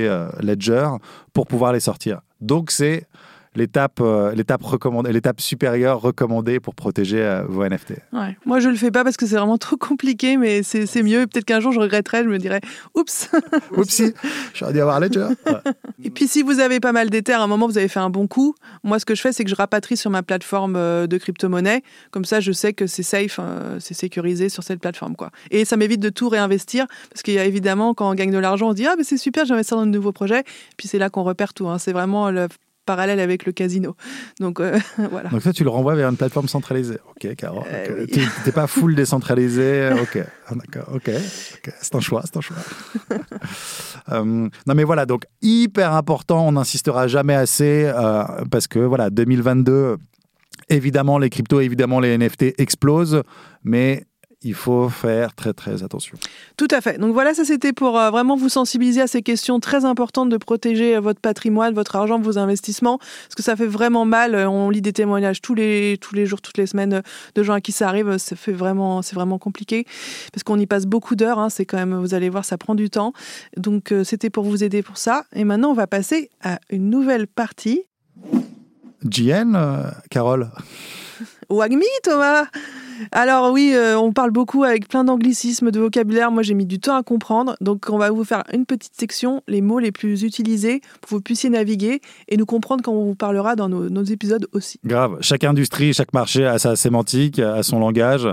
Ledger pour pouvoir les sortir. Donc c'est l'étape euh, l'étape recommandée l'étape supérieure recommandée pour protéger euh, vos NFT. Ouais. Moi je le fais pas parce que c'est vraiment trop compliqué mais c'est mieux. Peut-être qu'un jour je regretterai je me dirais oups. Oupsie. J'aurais dû avoir Ledger. Et puis si vous avez pas mal d'Ether à un moment vous avez fait un bon coup. Moi ce que je fais c'est que je rapatrie sur ma plateforme euh, de crypto-monnaie. Comme ça je sais que c'est safe c'est sécurisé sur cette plateforme quoi. Et ça m'évite de tout réinvestir parce qu'il y a évidemment quand on gagne de l'argent on se dit ah mais c'est super j'investis dans de nouveaux projets. Puis c'est là qu'on repère tout hein. c'est vraiment le parallèle avec le casino. Donc euh, voilà. Donc ça, tu le renvoies vers une plateforme centralisée. Ok, Caro. Euh, tu n'es pas full décentralisé. Ok, ah, d'accord. Ok, c'est un choix, c'est un choix. Euh, non mais voilà, donc hyper important. On n'insistera jamais assez parce que voilà, 2022. Évidemment, les cryptos, évidemment, les NFT explosent, mais il faut faire très très attention. Tout à fait. Donc voilà, ça c'était pour euh, vraiment vous sensibiliser à ces questions très importantes de protéger euh, votre patrimoine, votre argent, vos investissements, parce que ça fait vraiment mal. Euh, on lit des témoignages tous les tous les jours, toutes les semaines de gens à qui ça arrive. Ça fait vraiment c'est vraiment compliqué parce qu'on y passe beaucoup d'heures. Hein. c'est quand même, vous allez voir, ça prend du temps. Donc c'était pour vous aider pour ça. Et maintenant, on va passer à une nouvelle partie. JN, Carole. Wagmi, Thomas? Alors oui, euh, on parle beaucoup avec plein d'anglicismes, de vocabulaire. Moi, j'ai mis du temps à comprendre. Donc, on va vous faire une petite section, les mots les plus utilisés pour que vous puissiez naviguer et nous comprendre quand on vous parlera dans nos, épisodes aussi. Grave. Chaque industrie, chaque marché a sa sémantique, a son langage.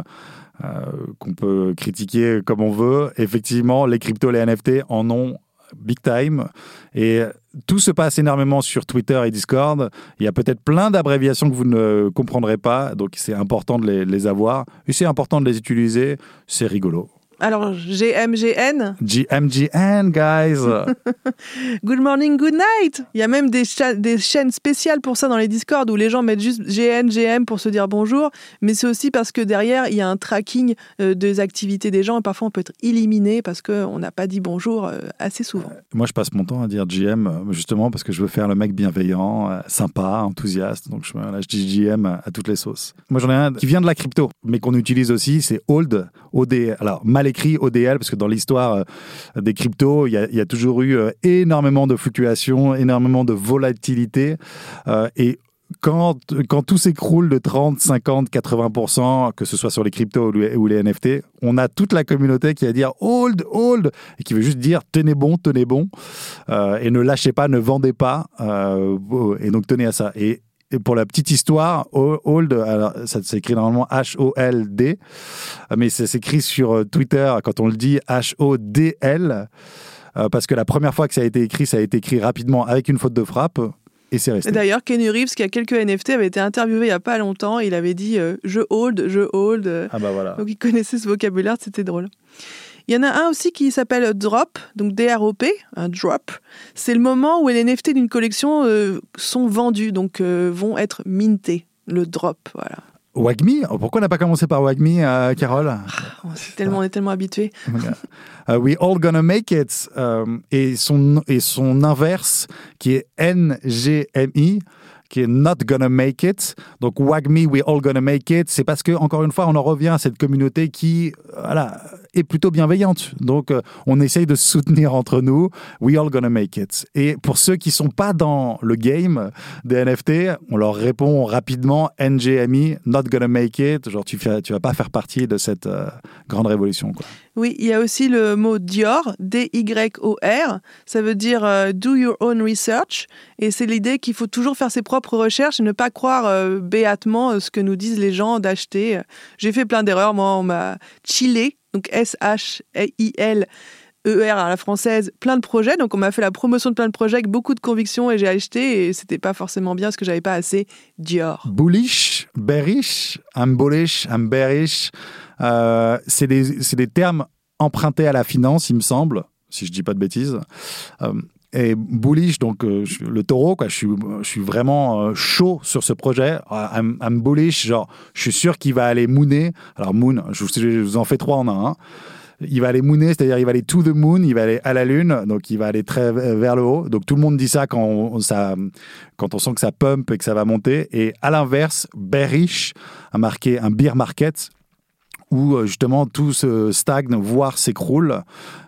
Euh, qu'on peut critiquer comme on veut. Effectivement, les cryptos, les NFT en ont big time. Et tout se passe énormément sur Twitter et Discord. Il y a peut-être plein d'abréviations que vous ne comprendrez pas, donc c'est important de les, avoir. Et c'est important de les utiliser, c'est rigolo. Alors, GMGN. GMGN, guys. good morning, good night. Il y a même des, des, chaînes spéciales pour ça dans les Discord où les gens mettent juste GN, GM pour se dire bonjour. Mais c'est aussi parce que derrière, il y a un tracking euh, des activités des gens. Et parfois, on peut être éliminé parce qu'on n'a pas dit bonjour euh, assez souvent. moi, je passe mon temps à dire GM justement parce que je veux faire le mec bienveillant, euh, sympa, enthousiaste. Donc, je, là, je dis GM à, toutes les sauces. Moi, j'en ai un qui vient de la crypto, mais qu'on utilise aussi. C'est Old, OD. Alors, mal écrit ODL, parce que dans l'histoire euh, des cryptos, il y, a toujours eu euh, énormément de fluctuations, énormément de volatilité. Euh, et quand, quand tout s'écroule de 30, 50, 80%, que ce soit sur les cryptos ou les NFT, on a toute la communauté qui va dire hold, hold, et qui veut juste dire tenez bon, tenez bon, et ne lâchez pas, ne vendez pas, et donc tenez à ça. Et et pour la petite histoire, Hold, alors ça s'écrit normalement H-O-L-D, mais ça s'écrit sur euh, Twitter quand on le dit H-O-D-L, euh, parce que la première fois que ça a été écrit, ça a été écrit rapidement avec une faute de frappe. Et c'est resté. D'ailleurs, Kenny Reeves, qui a quelques NFT, avait été interviewé il n'y a pas longtemps. Il avait dit euh, Je hold, je hold. Ah bah voilà. Donc il connaissait ce vocabulaire, c'était drôle. Il y en a un aussi qui s'appelle Drop, donc D-R-O-P, un drop. C'est le moment où les NFT d'une collection euh, sont vendus, donc euh, vont être mintés. Le drop, voilà. Wagmi Pourquoi on n'a pas commencé par Wagmi, euh, Carole? Ah, tellement, On est tellement habitués. we all gonna make it. et, son, et son inverse, qui est N-G-M-I, qui est Not Gonna Make It. Donc, Wagmi, We All Gonna Make It. C'est parce que, encore une fois, on en revient à cette communauté qui, voilà, est plutôt bienveillante. Donc, euh, on essaye de se soutenir entre nous. We all gonna make it. Et pour ceux qui sont pas dans le game des NFT, on leur répond rapidement NGMI, not gonna make it. Genre, tu, fais, vas pas faire partie de cette euh, grande révolution. Quoi. Oui, il y a aussi le mot Dior, D-Y-O-R. Ça veut dire euh, do your own research. Et c'est l'idée qu'il faut toujours faire ses propres recherches et ne pas croire béatement ce que nous disent les gens d'acheter. J'ai fait plein d'erreurs. Moi, on m'a chillé donc S-H-I-L. ER à la française, plein de projets. Donc, on m'a fait la promotion de plein de projets avec beaucoup de conviction et j'ai acheté et c'était pas forcément bien parce que j'avais pas assez Dior. Bullish, bearish, I'm bullish, I'm bearish. Euh, c'est des, termes empruntés à la finance, il me semble, si je dis pas de bêtises. Euh, et bullish, donc euh, le taureau, quoi. Je suis, je suis vraiment euh, chaud sur ce projet. I'm, I'm, bullish, genre, je suis sûr qu'il va aller mooner. Alors, moon, je, vous en fais trois en un. Hein. Il va aller mooner, c'est-à-dire il va aller to the moon, il va aller à la lune, donc il va aller très vers le haut. Donc tout le monde dit ça quand on, ça, quand on sent que ça pump et que ça va monter. Et à l'inverse, bearish a marqué un beer market où euh, justement tout se stagne, voire s'écroule.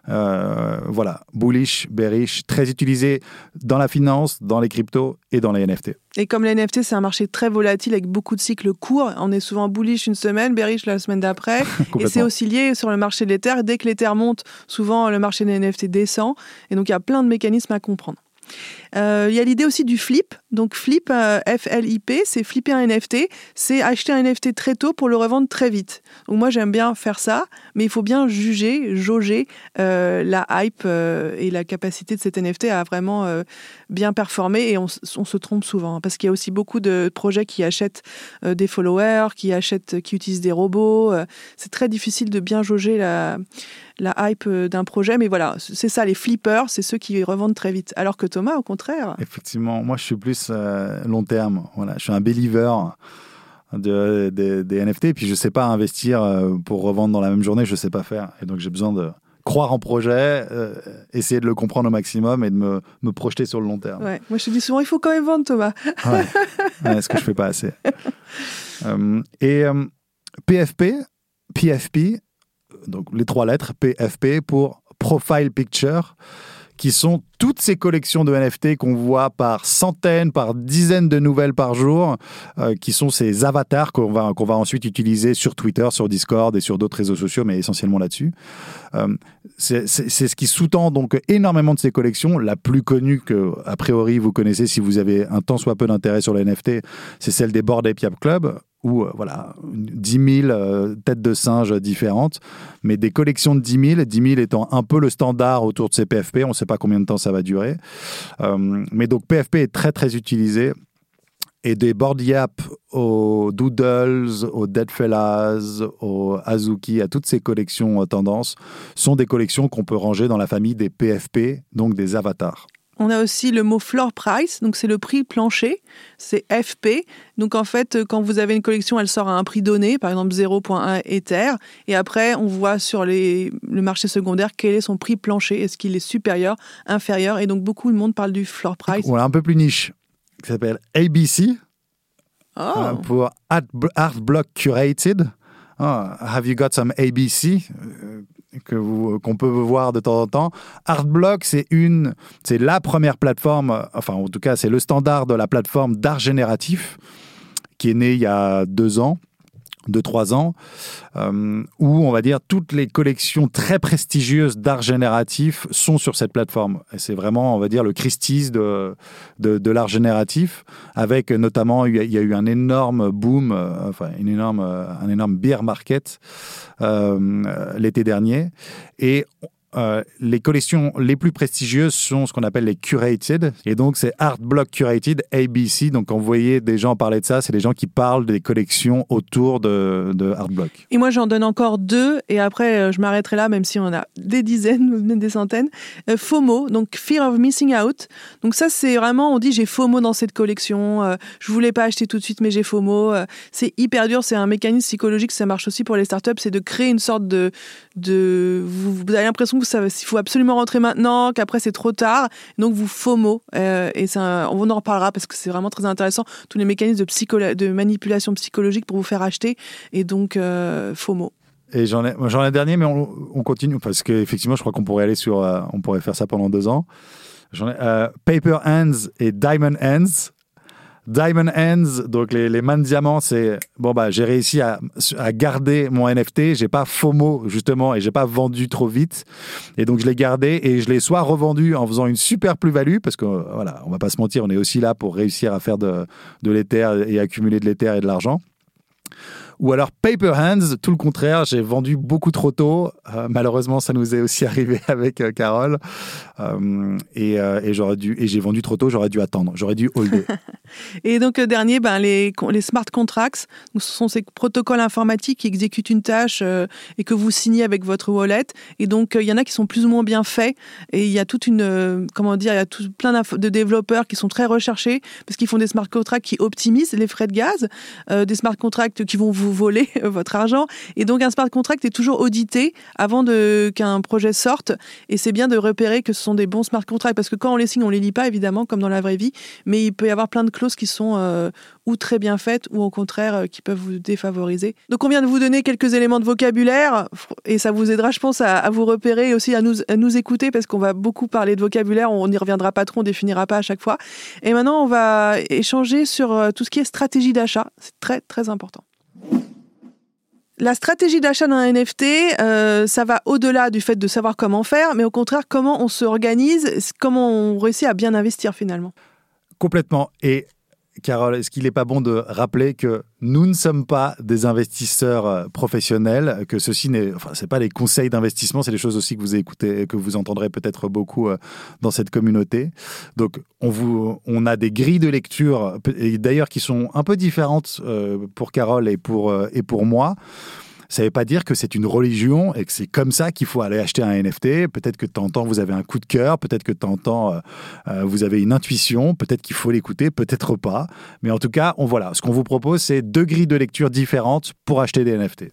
Euh, voilà, bullish, bearish, très utilisé dans la finance, dans les cryptos et dans les NFT. Et comme les NFT, c'est un marché très volatile avec beaucoup de cycles courts, on est souvent bullish une semaine, bearish la semaine d'après. et c'est aussi lié sur le marché de l'Ether. Dès que l'Ether monte, souvent le marché des NFT descend. Et donc il y a plein de mécanismes à comprendre. Euh, il y a l'idée aussi du flip. Donc flip, euh, F-L-I-P, c'est flipper un NFT, c'est acheter un NFT très tôt pour le revendre très vite. Donc moi j'aime bien faire ça, mais il faut bien juger, jauger euh, la hype et la capacité de cet NFT à vraiment bien performer. Et on, se trompe souvent hein, parce qu'il y a aussi beaucoup de projets qui achètent des followers, qui achètent, qui utilisent des robots. c'est très difficile de bien jauger la la hype d'un projet. Mais voilà, c'est ça, les flippers, c'est ceux qui revendent très vite. Alors que Thomas, au contraire. Effectivement, moi je suis plus euh, long terme. Voilà, je suis un believer de, des NFT. Et puis je ne sais pas investir euh, pour revendre dans la même journée, je ne sais pas faire. Et donc j'ai besoin de croire en projet, euh, essayer de le comprendre au maximum et de me, me, projeter sur le long terme. Ouais. Moi je te dis souvent, il faut quand même vendre Thomas. ouais. ce que je ne fais pas assez? et PFP, PFP, donc les trois lettres PFP pour Profile Picture qui sont toutes ces collections de NFT qu'on voit par centaines, par dizaines de nouvelles par jour, euh, qui sont ces avatars qu'on va, va ensuite utiliser sur Twitter, sur Discord et sur d'autres réseaux sociaux, mais essentiellement là-dessus. Euh, c'est ce qui sous-tend donc énormément de ces collections. La plus connue que, a priori, vous connaissez si vous avez un tant soit peu d'intérêt sur les NFT, c'est celle des Bored Club. Ou euh, voilà, 10 000 euh, têtes de singes différentes, mais des collections de 10 000, 10 000 étant un peu le standard autour de ces PFP, on ne sait pas combien de temps ça va durer. Euh, mais donc PFP est très très utilisé et des board yap aux Doodles, aux Deadfellas, aux Azuki, à toutes ces collections tendances, sont des collections qu'on peut ranger dans la famille des PFP, donc des avatars. On a aussi le mot floor price, donc c'est le prix plancher, c'est FP. Donc en fait, quand vous avez une collection, elle sort à un prix donné, par exemple 0.1 Ether, et après on voit sur les, le marché secondaire quel est son prix plancher, est-ce qu'il est supérieur, inférieur, et donc beaucoup de monde parle du floor price. Voilà, un peu plus niche, qui s'appelle ABC, Oh. euh, pour Art, Art Block Curated. Ah, have you got some ABC Euh, que vous qu'on peut voir de temps en temps. Artblock, c'est une, c'est la première plateforme, euh, enfin en tout cas c'est le standard de la plateforme d'art génératif qui est né il y a deux ans, deux trois ans, euh, où on va dire toutes les collections très prestigieuses d'art génératif sont sur cette plateforme. Et c'est vraiment, on va dire, le Christie's de de, de l'art génératif, avec notamment il y, a, eu un énorme boom, euh, enfin une énorme, euh, un énorme beer market l'été dernier, et euh, les collections les plus prestigieuses sont ce qu'on appelle les curated. Et donc, c'est Art Block Curated, ABC. Donc, quand vous voyez des gens parler de ça, c'est des gens qui parlent des collections autour de, de Art Block. Et moi, j'en donne encore deux, et après, euh, je m'arrêterai là, même si on a des dizaines ou des centaines. Euh, FOMO, donc Fear of Missing Out. Donc ça, c'est vraiment, on dit j'ai FOMO dans cette collection, je voulais pas acheter tout de suite, mais j'ai FOMO. C'est hyper dur, c'est un mécanisme psychologique, ça marche aussi pour les startups, c'est de créer une sorte de... de vous, vous avez l'impression il faut absolument rentrer maintenant, qu'après c'est trop tard, donc vous FOMO. Euh, et on en reparlera parce que c'est vraiment très intéressant, tous les mécanismes de, manipulation psychologique pour vous faire acheter, et donc euh, FOMO. Et j'en ai, j'en ai un dernier, mais on, on continue parce qu'effectivement, je crois qu'on pourrait aller sur, euh, on pourrait faire ça pendant deux ans. J'en ai euh, Paper Hands et Diamond Hands. Diamond Hands, donc les, les mains de diamant, c'est bon bah j'ai réussi à, à garder mon NFT, j'ai pas FOMO justement et j'ai pas vendu trop vite. Et donc je l'ai gardé et je l'ai soit revendu en faisant une super plus-value parce que voilà on va pas se mentir on est aussi là pour réussir à faire de, de l'ether et accumuler de l'ether et de l'argent ou alors Paper Hands, tout le contraire, j'ai vendu beaucoup trop tôt. Euh, malheureusement, ça nous est aussi arrivé avec euh, Carole. Euh, et j'aurais dû et j'ai vendu trop tôt, j'aurais dû attendre, j'aurais dû holder. Et donc, dernier, ben, les, smart contracts. Ce sont ces protocoles informatiques qui exécutent une tâche et que vous signez avec votre wallet. Et donc, il y en a qui sont plus ou moins bien faits. Et il y a toute une, comment dire, il y a tout, plein de développeurs qui sont très recherchés parce qu'ils font des smart contracts qui optimisent les frais de gaz, des smart contracts qui vont vous voler votre argent. Et donc, un smart contract est toujours audité avant qu'un projet sorte. Et c'est bien de repérer que ce sont des bons smart contracts parce que quand on les signe, on les lit pas, évidemment, comme dans la vraie vie. Mais il peut y avoir plein de clauses qui sont euh, ou très bien faites ou au contraire euh, qui peuvent vous défavoriser. Donc on vient de vous donner quelques éléments de vocabulaire et ça vous aidera, je pense, à, vous repérer et aussi à nous, à nous écouter parce qu'on va beaucoup parler de vocabulaire. On n'y reviendra pas trop, on définira pas à chaque fois. Et maintenant, on va échanger sur euh, tout ce qui est stratégie d'achat. C'est très très important. La stratégie d'achat d'un NFT, euh, ça va au-delà du fait de savoir comment faire, mais au contraire, comment on se organise, comment on réussit à bien investir finalement. Complètement. Et Carole, est-ce qu'il n'est pas bon de rappeler que nous ne sommes pas des investisseurs euh, professionnels, que ceci n'est, enfin, c'est pas les conseils d'investissement, c'est des choses aussi que vous écoutez, que vous entendrez peut-être beaucoup euh, dans cette communauté. Donc, on vous, on a des grilles de lecture, d'ailleurs qui sont un peu différentes euh, pour Carole et pour et pour moi. Ça ne veut pas dire que c'est une religion et que c'est comme ça qu'il faut aller acheter un NFT. Peut-être que de temps en temps, vous avez un coup de cœur, peut-être que de temps en temps, euh, euh, vous avez une intuition, peut-être qu'il faut l'écouter, peut-être pas. Mais en tout cas, on, voilà, ce qu'on vous propose, c'est deux grilles de lecture différentes pour acheter des NFT.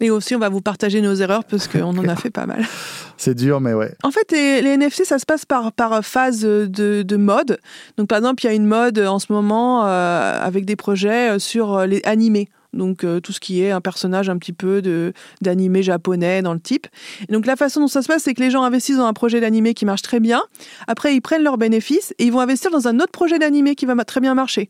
Et aussi, on va vous partager nos erreurs parce qu'on en a fait pas mal. C'est dur, mais ouais. En fait, les, les NFT, ça se passe par, par phase de, de mode. Donc, par exemple, il y a une mode en ce moment euh, avec des projets sur les animés. Donc, euh, tout ce qui est un personnage un petit peu d'animé japonais dans le type. Et donc, la façon dont ça se passe, c'est que les gens investissent dans un projet d'animé qui marche très bien. Après, ils prennent leurs bénéfices et ils vont investir dans un autre projet d'animé qui va très bien marcher.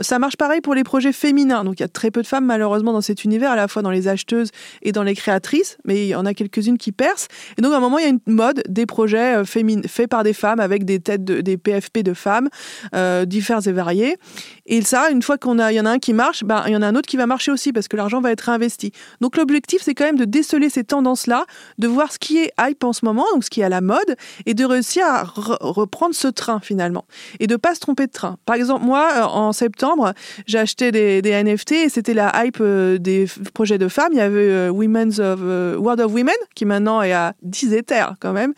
Ça marche pareil pour les projets féminins. Donc, il y a très peu de femmes, malheureusement, dans cet univers, à la fois dans les acheteuses et dans les créatrices, mais il y en a quelques-unes qui percent. Et donc, à un moment, il y a une mode des projets euh, faits par des femmes avec des têtes, de- des PFP de femmes, euh, divers et variés. Et ça, une fois qu'on a, y en a un qui marche, ben, il y en a un autre qui va marcher aussi parce que l'argent va être réinvesti. Donc l'objectif, c'est quand même de déceler ces tendances-là, de voir ce qui est hype en ce moment, donc ce qui est à la mode, et de réussir à reprendre ce train finalement. Et de pas se tromper de train. Par exemple, moi, euh, en septembre, j'ai acheté des, NFT et c'était la hype euh, des projets de femmes. Il y avait euh, Women's World of Women, qui maintenant est à 10 éthers quand même.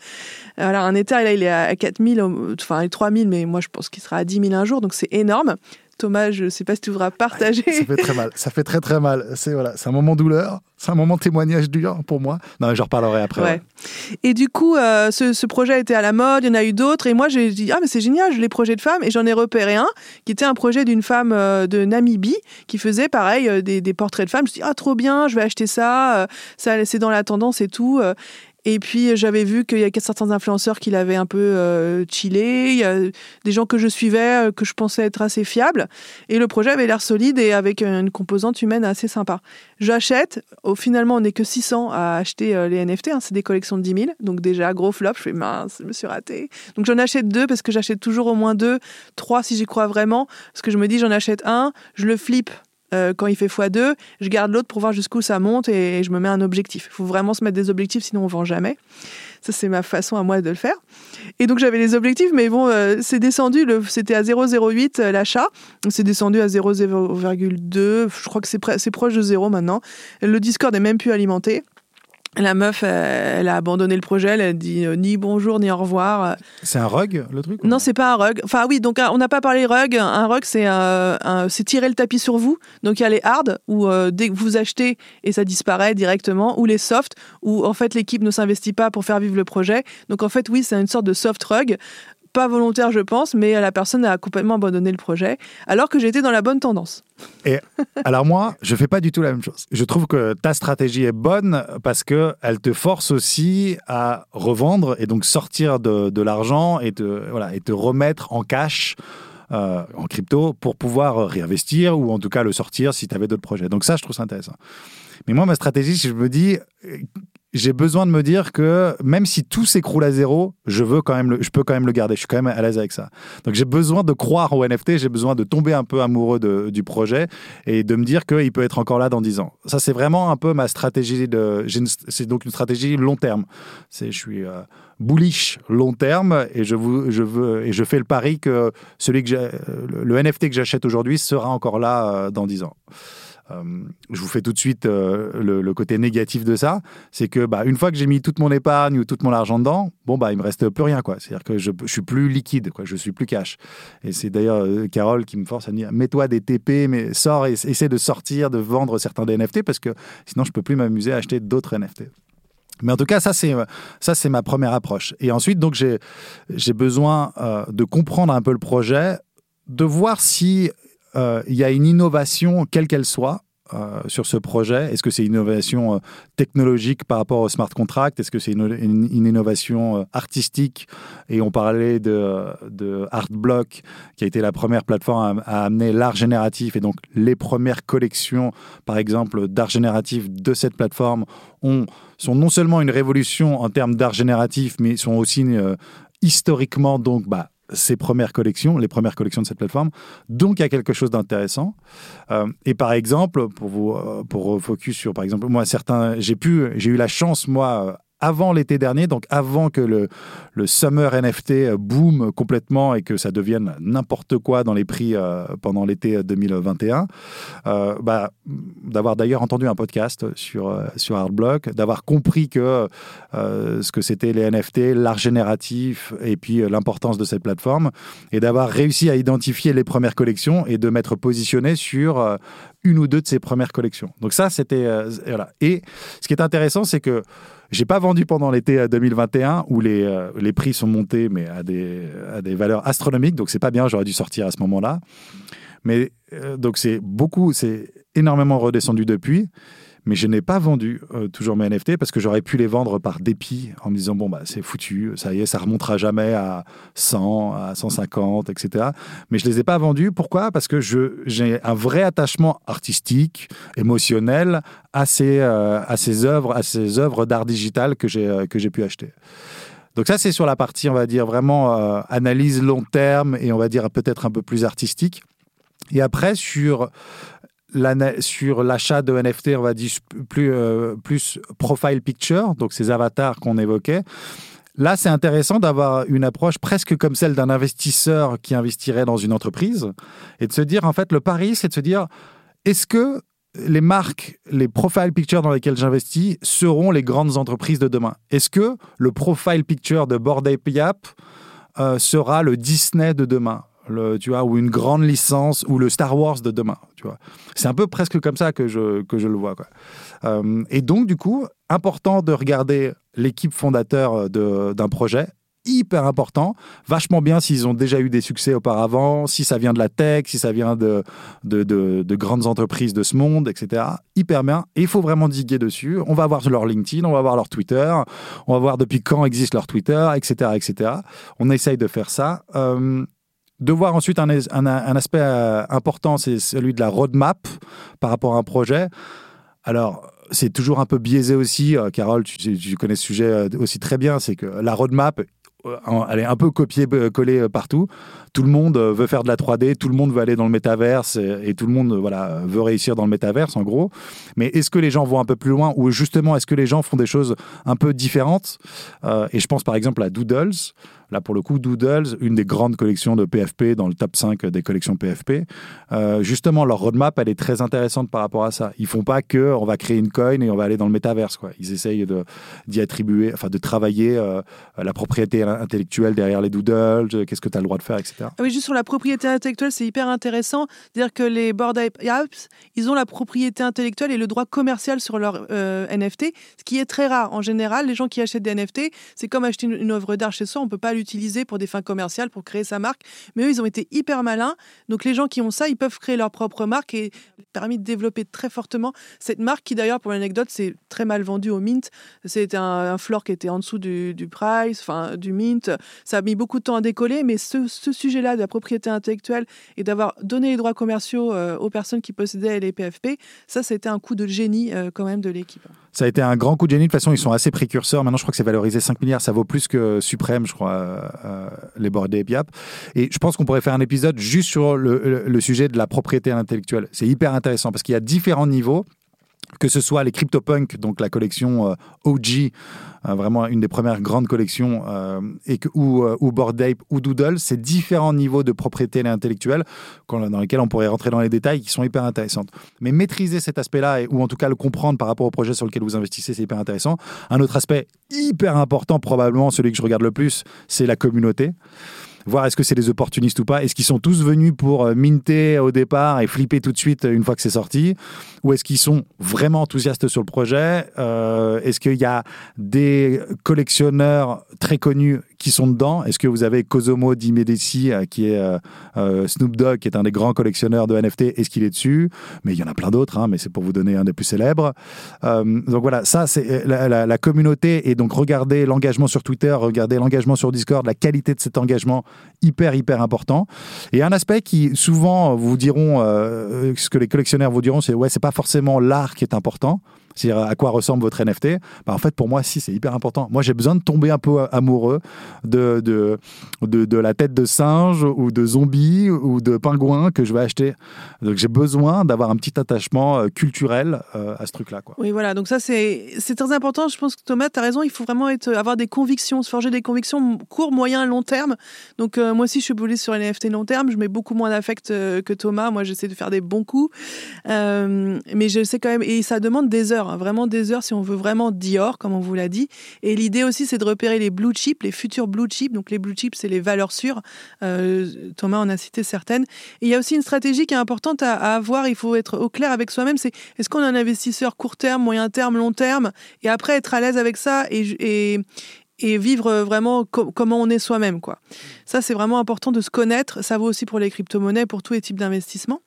Alors, un éther, là, il est à 4000, enfin 3000, mais moi, je pense qu'il sera à 10 000 un jour, donc c'est énorme. Thomas, je ne sais pas si tu voudras partager. Ça fait très mal. Ça fait très très mal. C'est voilà, c'est un moment douleur. C'est un moment témoignage dur pour moi. Non, je reparlerai après. Et du coup, euh, ce, projet était à la mode. Il y en a eu d'autres. Et moi, j'ai dit ah mais c'est génial, les projets de femmes. Et j'en ai repéré un qui était un projet d'une femme euh, de Namibie qui faisait pareil euh, des, des, portraits de femmes. Je me suis dit ah trop bien, je vais acheter ça. ça c'est dans la tendance et tout. Et puis j'avais vu qu'il y a certains influenceurs qui l'avaient un peu euh, chillé. Il y a des gens que je suivais euh, que je pensais être assez fiables. Et le projet avait l'air solide et avec une composante humaine assez sympa. J'achète. Finalement, on n'est que 600 à acheter euh, les NFT. Hein. c'est des collections de 10 000. Donc déjà, gros flop. Je fais mince, je me suis raté. Donc j'en achète deux parce que j'achète toujours au moins deux, trois si j'y crois vraiment. Parce que je me dis, j'en achète un, je le flippe euh, quand il fait x2, je garde l'autre pour voir jusqu'où ça monte et, je me mets un objectif. Il faut vraiment se mettre des objectifs, sinon on vend jamais. Ça, c'est ma façon à moi de le faire. Et donc, j'avais les objectifs, mais bon, euh, c'est descendu. C'était à 0,08 euh, l'achat. C'est descendu à 0,2. Je crois que c'est proche de zéro maintenant. Le Discord est même plus alimenté. La meuf, elle a abandonné le projet, elle a dit euh, ni bonjour ni au revoir. C'est un rug, le truc Non, c'est pas un rug. Enfin oui, donc on n'a pas parlé rug. Un rug, c'est c'est tirer le tapis sur vous. Donc il y a les hard où euh, dès que vous achetez et ça disparaît directement, ou les soft où en fait l'équipe ne s'investit pas pour faire vivre le projet. Donc en fait oui, c'est une sorte de soft rug pas volontaire, je pense, mais la personne a complètement abandonné le projet, alors que j'étais dans la bonne tendance. Et alors moi, je fais pas du tout la même chose. Je trouve que ta stratégie est bonne parce que elle te force aussi à revendre et donc sortir de, l'argent et te voilà et te remettre en cash. Euh, en crypto pour pouvoir réinvestir ou en tout cas le sortir si tu avais d'autres projets. Donc ça, je trouve ça intéressant. Mais moi, ma stratégie, je me dis, j'ai besoin de me dire que même si tout s'écroule à zéro, je veux quand même, le, je peux quand même le garder. Je suis quand même à l'aise avec ça. Donc j'ai besoin de croire au NFT, j'ai besoin de tomber un peu amoureux du projet et de me dire qu'il peut être encore là dans 10 ans. Ça c'est vraiment un peu ma stratégie de, c'est donc une stratégie long terme. C'est, je suis euh, bullish long terme et je, vous, je veux et je fais le pari que celui que le, le NFT que j'achète aujourd'hui sera encore là euh, dans 10 ans. Euh, je vous fais tout de suite euh, le, côté négatif de ça, c'est que bah, une fois que j'ai mis toute mon épargne ou tout mon argent dedans, bon bah il me reste plus rien quoi. C'est-à-dire que je, je, suis plus liquide quoi, je suis plus cash. Et c'est d'ailleurs euh, Carole qui me force à dire mets-toi des TP, mais sors et essaie de sortir, de vendre certains des NFT parce que sinon je peux plus m'amuser à acheter d'autres NFT. Mais en tout cas, ça c'est ça c'est ma première approche. Et ensuite, donc j'ai j'ai besoin de comprendre un peu le projet, de voir si il y a une innovation, quelle qu'elle soit, euh, sur ce projet Est-ce que c'est une innovation euh, technologique par rapport au smart contract? Est-ce que c'est une, innovation artistique? Et on parlait de, Artblock, qui a été la première plateforme à, amener l'art génératif. Et donc, les premières collections, par exemple, d'art génératif de cette plateforme ont, sont non seulement une révolution en termes d'art génératif, mais sont aussi historiquement donc bah, ses premières collections, les premières collections de cette plateforme. Donc, il y a quelque chose d'intéressant. Euh, et par exemple, pour vous, euh, pour focus sur, par exemple, moi, certains, j'ai pu, j'ai eu la chance, moi, avant l'été dernier, donc avant que le, le Summer NFT boom complètement et que ça devienne n'importe quoi dans les prix euh, pendant l'été 2021, euh, bah, d'avoir d'ailleurs entendu un podcast sur, euh, sur Artblock, d'avoir compris que ce que c'était les NFT, l'art génératif et puis l'importance de cette plateforme, et d'avoir réussi à identifier les premières collections et de m'être positionné sur une ou deux de ces premières collections. Donc ça, c'était... voilà. Et ce qui est intéressant, c'est que j'ai pas vendu pendant l'été 2021 euh, où les, euh, les prix sont montés mais à des, à des valeurs astronomiques, donc c'est pas bien, j'aurais dû sortir à ce moment-là. Mais euh, donc c'est beaucoup, c'est énormément redescendu depuis mais je n'ai pas vendu euh, toujours mes NFT parce que j'aurais pu les vendre par dépit en me disant bon bah c'est foutu, ça y est, ça remontera jamais à 100, à 150, etc. Mais je les ai pas vendus. Pourquoi? Parce que j'ai un vrai attachement artistique, émotionnel à ces, euh, à ces œuvres, à ces œuvres d'art digital que j'ai euh, que j'ai pu acheter. Donc ça c'est sur la partie on va dire vraiment analyse long terme et on va dire peut-être un peu plus artistique. Et après, sur sur l'achat de NFT, on va dire plus, euh, plus profile picture, donc ces avatars qu'on évoquait. Là, c'est intéressant d'avoir une approche presque comme celle d'un investisseur qui investirait dans une entreprise et de se dire, en fait, le pari, c'est de se dire, est-ce que les marques, les profile pictures dans lesquelles j'investis seront les grandes entreprises de demain? Est-ce que le profile picture de Bored Ape Yap euh, sera le Disney de demain? Le, tu vois, ou une grande licence, ou le Star Wars de demain. Tu vois. C'est un peu presque comme ça que je, que je le vois. Quoi. Euh, et donc, du coup, important de regarder l'équipe fondateur d'un projet, hyper important. Vachement bien s'ils ont déjà eu des succès auparavant, si ça vient de la tech, si ça vient de, de, de, grandes entreprises de ce monde, etc. Hyper bien. Et il faut vraiment diguer dessus. On va voir leur LinkedIn, on va voir leur Twitter, on va voir depuis quand existe leur Twitter, etc. etc. On essaye de faire ça. Euh, de voir ensuite un, aspect euh, important, c'est celui de la roadmap par rapport à un projet. Alors, c'est toujours un peu biaisé aussi. Euh, Carole, tu, tu, connais ce sujet euh, aussi très bien. C'est que la roadmap, elle est un peu copiée-collée partout. Tout le monde veut faire de la 3D, tout le monde veut aller dans le métaverse et, tout le monde voilà, veut réussir dans le métaverse, en gros. Mais est-ce que les gens vont un peu plus loin ou justement, est-ce que les gens font des choses un peu différentes? Et je pense par exemple à Doodles. Là, pour le coup, Doodles, une des grandes collections de PFP dans le top 5 des collections PFP. Euh, justement, leur roadmap, elle est très intéressante par rapport à ça. Ils font pas que on va créer une coin et on va aller dans le métaverse. Quoi. Ils essayent d'y attribuer, enfin de travailler euh, la propriété intellectuelle derrière les Doodles, qu'est-ce que tu as le droit de faire, etc. Ah oui, juste sur la propriété intellectuelle, c'est hyper intéressant. C'est-à-dire que les Board Apps, ils ont la propriété intellectuelle et le droit commercial sur leur euh, NFT, ce qui est très rare. En général, les gens qui achètent des NFT, c'est comme acheter une, une œuvre d'art chez soi, on peut pas l'utiliser pour des fins commerciales, pour créer sa marque. Mais eux, ils ont été hyper malins. Donc les gens qui ont ça, ils peuvent créer leur propre marque et permis de développer très fortement cette marque qui d'ailleurs, pour l'anecdote, c'est très mal vendu au Mint. C'était un, un floor qui était en dessous du, du price, enfin du Mint. Ça a mis beaucoup de temps à décoller, mais ce, sujet-là de la propriété intellectuelle et d'avoir donné les droits commerciaux euh, aux personnes qui possédaient les PFP, ça, c'était un coup de génie euh, quand même de l'équipe. Ça a été un grand coup de génie. De toute façon, ils sont assez précurseurs. Maintenant, je crois que c'est valorisé 5 milliards. Ça vaut plus que Suprême, je crois, euh, les bordés et Piap. Et je pense qu'on pourrait faire un épisode juste sur le sujet de la propriété intellectuelle. C'est hyper intéressant parce qu'il y a différents niveaux que ce soit les CryptoPunk, donc la collection euh, OG, euh, vraiment une des premières grandes collections, euh, et que, ou, ou Bored Ape ou Doodle, c'est différents niveaux de propriété intellectuelle dans lesquels on pourrait rentrer dans les détails qui sont hyper intéressantes. Mais maîtriser cet aspect-là, ou en tout cas le comprendre par rapport au projet sur lequel vous investissez, c'est hyper intéressant. Un autre aspect hyper important, probablement celui que je regarde le plus, c'est la communauté voir est-ce que c'est des opportunistes ou pas. Est-ce qu'ils sont tous venus pour euh, minter au départ et flipper tout de suite une fois que c'est sorti? Ou est-ce qu'ils sont vraiment enthousiastes sur le projet? Euh, Est-ce qu'il y a des collectionneurs très connus qui sont dedans Est-ce que vous avez Cosomo Di Medici, euh, qui est Snoop Dogg, qui est un des grands collectionneurs de NFT Est-ce qu'il est dessus? Mais il y en a plein d'autres, hein, mais c'est pour vous donner un des plus célèbres. donc voilà, ça, c'est la, communauté. Et donc, regardez l'engagement sur Twitter, regardez l'engagement sur Discord, la qualité de cet engagement hyper, hyper important. Et un aspect qui souvent vous diront, euh, ce que les collectionneurs vous diront, c'est ouais, c'est pas forcément l'art qui est important c'est-à-dire à quoi ressemble votre NFT, bah, en fait, pour moi, si, c'est hyper important. Moi, j'ai besoin de tomber un peu amoureux de, de, de, la tête de singe ou de zombie ou de pingouin que je vais acheter. Donc, j'ai besoin d'avoir un petit attachement euh, culturel euh, à ce truc-là. Oui, voilà. Donc, ça, c'est très important. Je pense que Thomas, tu as raison. Il faut vraiment être, avoir des convictions, se forger des convictions court, moyen, long terme. Donc, euh, moi aussi, je suis boulée sur les NFT long terme. Je mets beaucoup moins d'affect que Thomas. Moi, j'essaie de faire des bons coups. mais je sais quand même, et ça demande des heures. Hein, vraiment des heures si on veut vraiment Dior, comme on vous l'a dit. Et l'idée aussi, c'est de repérer les blue chips, les futurs blue chips. Donc les blue chips, c'est les valeurs sûres. Euh, Thomas en a cité certaines. Et il y a aussi une stratégie qui est importante à, avoir. Il faut être au clair avec soi-même. C'est est-ce qu'on est un investisseur court terme, moyen terme, long terme, et après être à l'aise avec ça et, et vivre vraiment comment on est soi-même quoi. Ça c'est vraiment important de se connaître, ça vaut aussi pour les crypto-monnaies, pour tous les types d'investissements.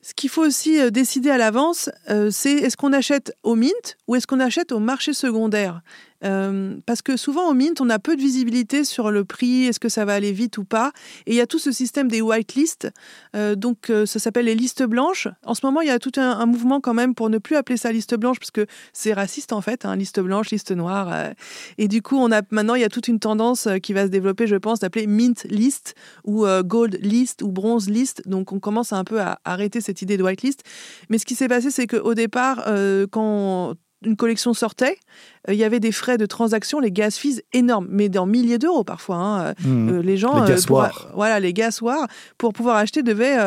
Ce qu'il faut aussi euh, décider à l'avance, euh, c'est est-ce qu'on achète au mint ou est-ce qu'on achète au marché secondaire? Euh, parce que souvent au Mint, on a peu de visibilité sur le prix, est-ce que ça va aller vite ou pas. Et il y a tout ce système des whitelists, euh, donc euh, ça s'appelle les listes blanches. En ce moment, il y a tout un, mouvement quand même pour ne plus appeler ça liste blanche, parce que c'est raciste en fait, hein, liste blanche, liste noire. Et du coup, on a maintenant, il y a toute une tendance qui va se développer, je pense, d'appeler Mint list ou Gold list ou Bronze list. Donc on commence un peu à arrêter cette idée de whitelist. Mais ce qui s'est passé, c'est qu'au départ, quand une collection sortait, euh, il y avait des frais de transaction, les gas fees énormes, mais dans milliers d'euros parfois. Hein. Euh, mmh. euh, les gens, les pour, voilà, les gassoirs, pour pouvoir acheter, devaient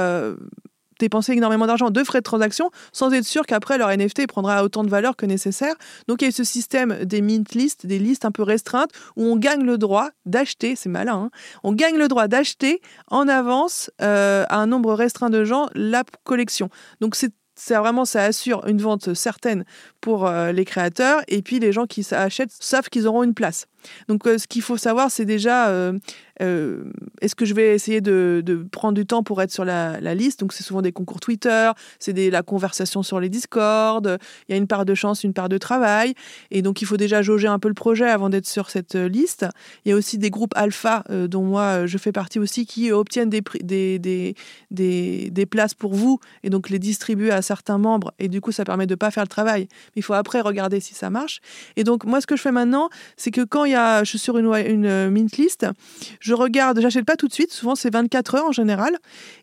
dépenser énormément d'argent de frais de transaction sans être sûr qu'après leur NFT prendra autant de valeur que nécessaire. Donc il y a eu ce système des mint lists, des listes un peu restreintes où on gagne le droit d'acheter, c'est malin, hein, on gagne le droit d'acheter en avance à un nombre restreint de gens la collection. Donc c'est ça vraiment ça assure une vente certaine pour euh, les créateurs et puis les gens qui achètent savent qu'ils auront une place. Donc euh, ce qu'il faut savoir c'est déjà euh, euh, est-ce que je vais essayer de, prendre du temps pour être sur la, liste? Donc, c'est souvent des concours Twitter, c'est la conversation sur les Discord, il y a une part de chance, une part de travail. Et donc, il faut déjà jauger un peu le projet avant d'être sur cette liste. Il y a aussi des groupes alpha, dont moi, je fais partie aussi, qui obtiennent des, places pour vous et donc les distribuer à certains membres. Et du coup, ça permet de ne pas faire le travail. Il faut après regarder si ça marche. Et donc, moi, ce que je fais maintenant, c'est que quand il je suis sur une, une mint list, je regarde, j'achète pas tout de suite, souvent c'est 24 heures en général,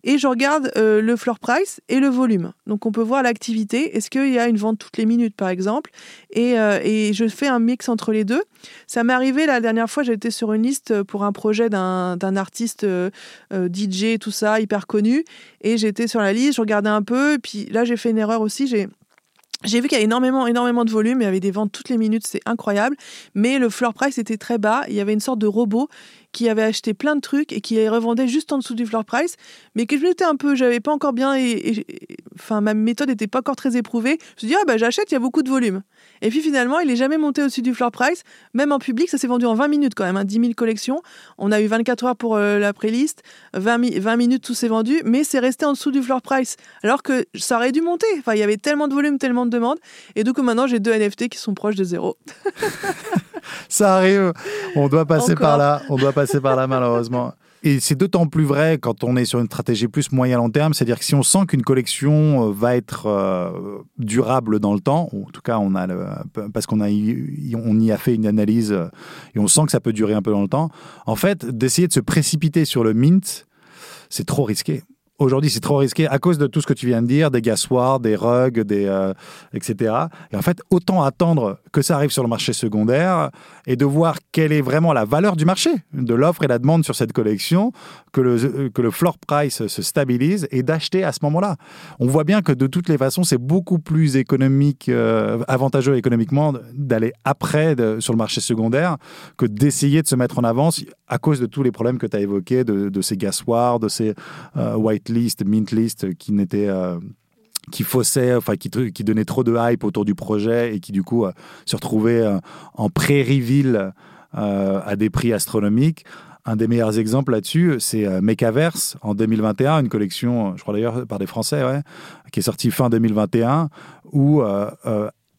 et je regarde euh, le floor price et le volume. Donc on peut voir l'activité, est-ce qu'il y a une vente toutes les minutes par exemple, et, euh, je fais un mix entre les deux. Ça m'est arrivé la dernière fois, j'étais sur une liste pour un projet d'un artiste euh, DJ, tout ça, hyper connu, et j'étais sur la liste, je regardais un peu, et puis là j'ai fait une erreur aussi, j'ai j'ai vu qu'il y a énormément, énormément de volume, il y avait des ventes toutes les minutes, c'est incroyable. Mais le floor price était très bas. Il y avait une sorte de robot qui avait acheté plein de trucs et qui les revendait juste en dessous du floor price, mais que je m'étais un peu, j'avais pas encore bien, et, enfin ma méthode n'était pas encore très éprouvée. Je me suis dit ah bah j'achète, il y a beaucoup de volume. Et puis finalement, il est jamais monté au-dessus du floor price, même en public, ça s'est vendu en 20 minutes quand même, hein, 10 000 collections. On a eu 24 heures pour euh, la pré-list, 20, 20 minutes tout s'est vendu, mais c'est resté en dessous du floor price, alors que ça aurait dû monter. Enfin, il y avait tellement de volume, tellement de demandes, et donc maintenant j'ai deux NFT qui sont proches de zéro. ça arrive. On doit passer par là. On doit passer par là, malheureusement. Et c'est d'autant plus vrai quand on est sur une stratégie plus moyen-long terme, c'est-à-dire que si on sent qu'une collection euh, va être euh, durable dans le temps, ou en tout cas parce qu'on a on y a fait une analyse euh, et on sent que ça peut durer un peu dans le temps, en fait d'essayer de se précipiter sur le mint, c'est trop risqué. Aujourd'hui, c'est trop risqué à cause de tout ce que tu viens de dire, des gassoirs, des rugs, des, euh, etc. Et en fait, autant attendre que ça arrive sur le marché secondaire et de voir quelle est vraiment la valeur du marché, de l'offre et la demande sur cette collection, que le, que le floor price se stabilise et d'acheter à ce moment-là. On voit bien que de toutes les façons, c'est beaucoup plus économique, euh, avantageux économiquement d'aller après sur le marché secondaire que d'essayer de se mettre en avance à cause de tous les problèmes que tu as évoqués, de, ces gassoirs, de ces euh, white list, mint list qui n'était euh, qui faussait, enfin qui, qui donnait trop de hype autour du projet et qui du coup euh, se retrouvait euh, en pré-reveal à des prix astronomiques. Un des meilleurs exemples là-dessus, c'est Mechaverse en 2021, une collection, je crois d'ailleurs par des Français, qui est sortie fin 2021, où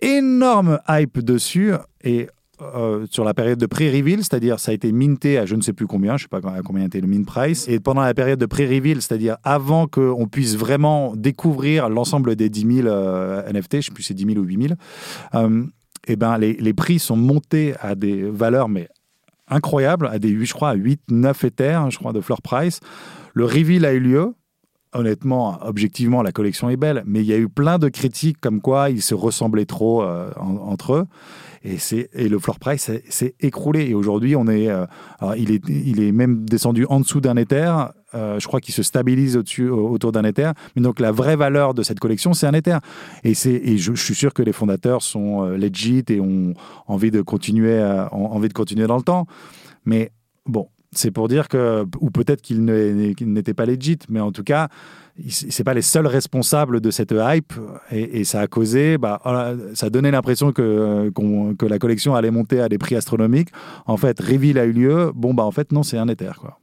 énorme hype dessus et euh, sur la période de pré-reveal, c'est-à-dire ça a été minté à je ne sais plus combien, je ne sais pas à combien était le mint price, et pendant la période de pré-reveal, c'est-à-dire avant qu'on puisse vraiment découvrir l'ensemble des 10 000 euh, NFT, je ne sais plus si c'est 10 000 ou 8 000, euh, et ben les, les, prix sont montés à des valeurs mais incroyables, à des, je crois, à 8, 9 Ethers, je crois, de floor price. Le reveal a eu lieu, honnêtement, objectivement, la collection est belle, mais il y a eu plein de critiques comme quoi ils se ressemblaient trop entre eux. Et, et le floor price s'est écroulé. Et aujourd'hui, on est, euh, il est, il est même descendu en dessous d'un Ether. Euh, je crois qu'il se stabilise au-dessus, autour d'un Ether. Mais donc, la vraie valeur de cette collection, c'est un Ether. Et, et je, suis sûr que les fondateurs sont euh, legit et ont envie de continuer, ont envie de continuer dans le temps. Mais bon, c'est pour dire que, ou peut-être qu'ils n'étaient pas legit, mais en tout cas, c'est pas les seuls responsables de cette hype et, ça a causé, bah, ça a donné l'impression que, que la collection allait monter à des prix astronomiques. En fait, reveal a eu lieu. Bon, bah, en fait, non, c'est un éther, quoi.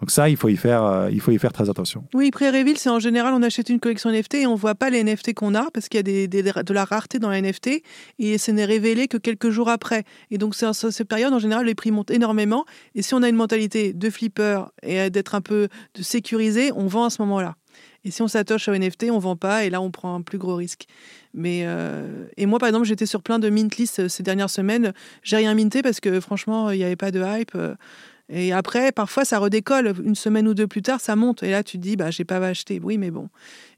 Donc ça, il faut y faire, euh, il faut y faire très attention. Oui, pré-reveal, c'est en général, on achète une collection NFT et on voit pas les NFT qu'on a parce qu'il y a des, de la rareté dans les NFT et ce n'est révélé que quelques jours après. Et donc, c'est cette période, en général, les prix montent énormément. Et si on a une mentalité de flipper et d'être un peu de sécurisé, on vend à ce moment-là. Et si on s'attache au NFT, on vend pas et là, on prend un plus gros risque. Mais euh, et moi, par exemple, j'étais sur plein de mint lists euh, ces dernières semaines. J'ai rien minté parce que franchement, il n'y avait pas de hype. Euh, Et après, parfois, ça redécolle. Une semaine ou deux plus tard, ça monte. Et là, tu te dis, bah, j'ai pas acheté. Oui, mais bon.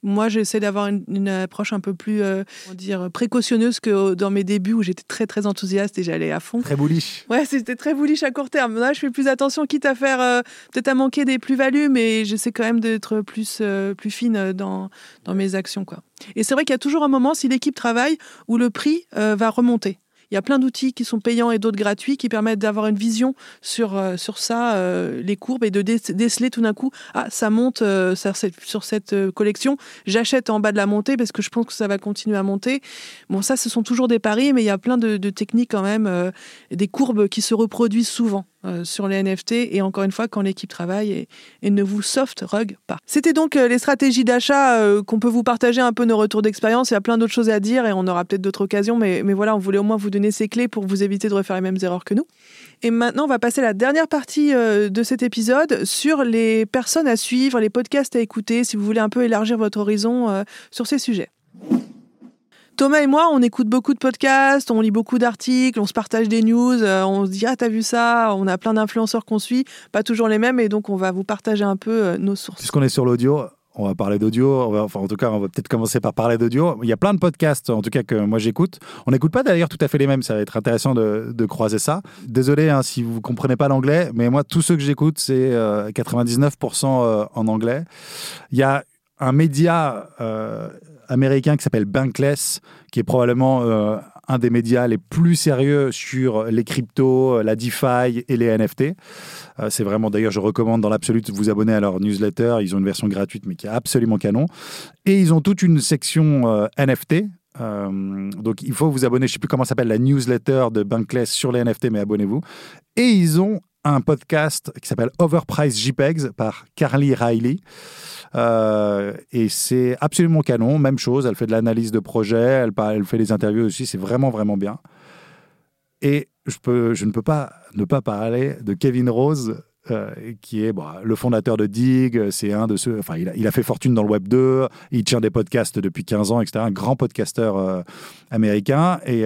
Moi, j'essaie d'avoir une, une approche un peu plus, euh, dire, précautionneuse que dans mes débuts où j'étais très, très enthousiaste et j'allais à fond. Très bullish. Ouais, c'était très bullish à court terme. Là, je fais plus attention, quitte à faire euh, peut-être à manquer des plus-values, mais j'essaie quand même d'être plus, euh, plus fine dans, dans mes actions. Quoi. Et c'est vrai qu'il y a toujours un moment, si l'équipe travaille, où le prix euh, va remonter. Il y a plein d'outils qui sont payants et d'autres gratuits qui permettent d'avoir une vision sur, euh, sur ça, euh, les courbes, et de dé- déceler tout d'un coup, ah, ça monte euh, sur cette, sur cette euh, collection, j'achète en bas de la montée parce que je pense que ça va continuer à monter. Bon, ça, ce sont toujours des paris, mais il y a plein de, de techniques quand même, euh, des courbes qui se reproduisent souvent euh, sur les NFT, et encore une fois, quand l'équipe travaille et, ne vous soft rug pas. C'était donc euh, les stratégies d'achat euh, qu'on peut vous partager un peu nos retours d'expérience. Il y a plein d'autres choses à dire et on aura peut-être d'autres occasions, mais, mais voilà, on voulait au moins vous donner ces clés pour vous éviter de refaire les mêmes erreurs que nous. Et maintenant, on va passer à la dernière partie de cet épisode sur les personnes à suivre, les podcasts à écouter, si vous voulez un peu élargir votre horizon sur ces sujets. Thomas et moi, on écoute beaucoup de podcasts, on lit beaucoup d'articles, on se partage des news, euh, on se dit ah t'as vu ça, on a plein d'influenceurs qu'on suit, pas toujours les mêmes, et donc on va vous partager un peu euh, nos sources. Puisqu'on est sur l'audio, on va parler d'audio. Enfin, en tout cas, on va peut-être commencer par parler d'audio. Il y a plein de podcasts, en tout cas, que moi j'écoute. On n'écoute pas d'ailleurs tout à fait les mêmes. Ça va être intéressant de, croiser ça. Désolé hein, si vous comprenez pas l'anglais, mais moi, tous ceux que j'écoute, c'est euh, 99% euh, en anglais. Il y a un média américain qui s'appelle Bankless, qui est probablement euh, un des médias les plus sérieux sur les cryptos, la DeFi et les NFT. Euh, c'est vraiment, d'ailleurs, je recommande dans l'absolu de vous abonner à leur newsletter. Ils ont une version gratuite, mais qui est absolument canon. Et ils ont toute une section euh, NFT. Euh, donc, il faut vous abonner. Je ne sais plus comment s'appelle la newsletter de Bankless sur les NFT, mais abonnez-vous. Et ils ont un podcast qui s'appelle Overpriced JPEGs par Carly Riley. Euh, et c'est absolument canon, même chose. Elle fait de l'analyse de projet, elle, fait des interviews aussi. C'est vraiment, vraiment bien. Et je, ne peux pas ne pas parler de Kevin Rose, euh, qui est bon, le fondateur de Dig. C'est un de ceux. Enfin, il a, il a fait fortune dans le Web 2. Il tient des podcasts depuis 15 ans, etc. Un grand podcasteur euh, américain. Et.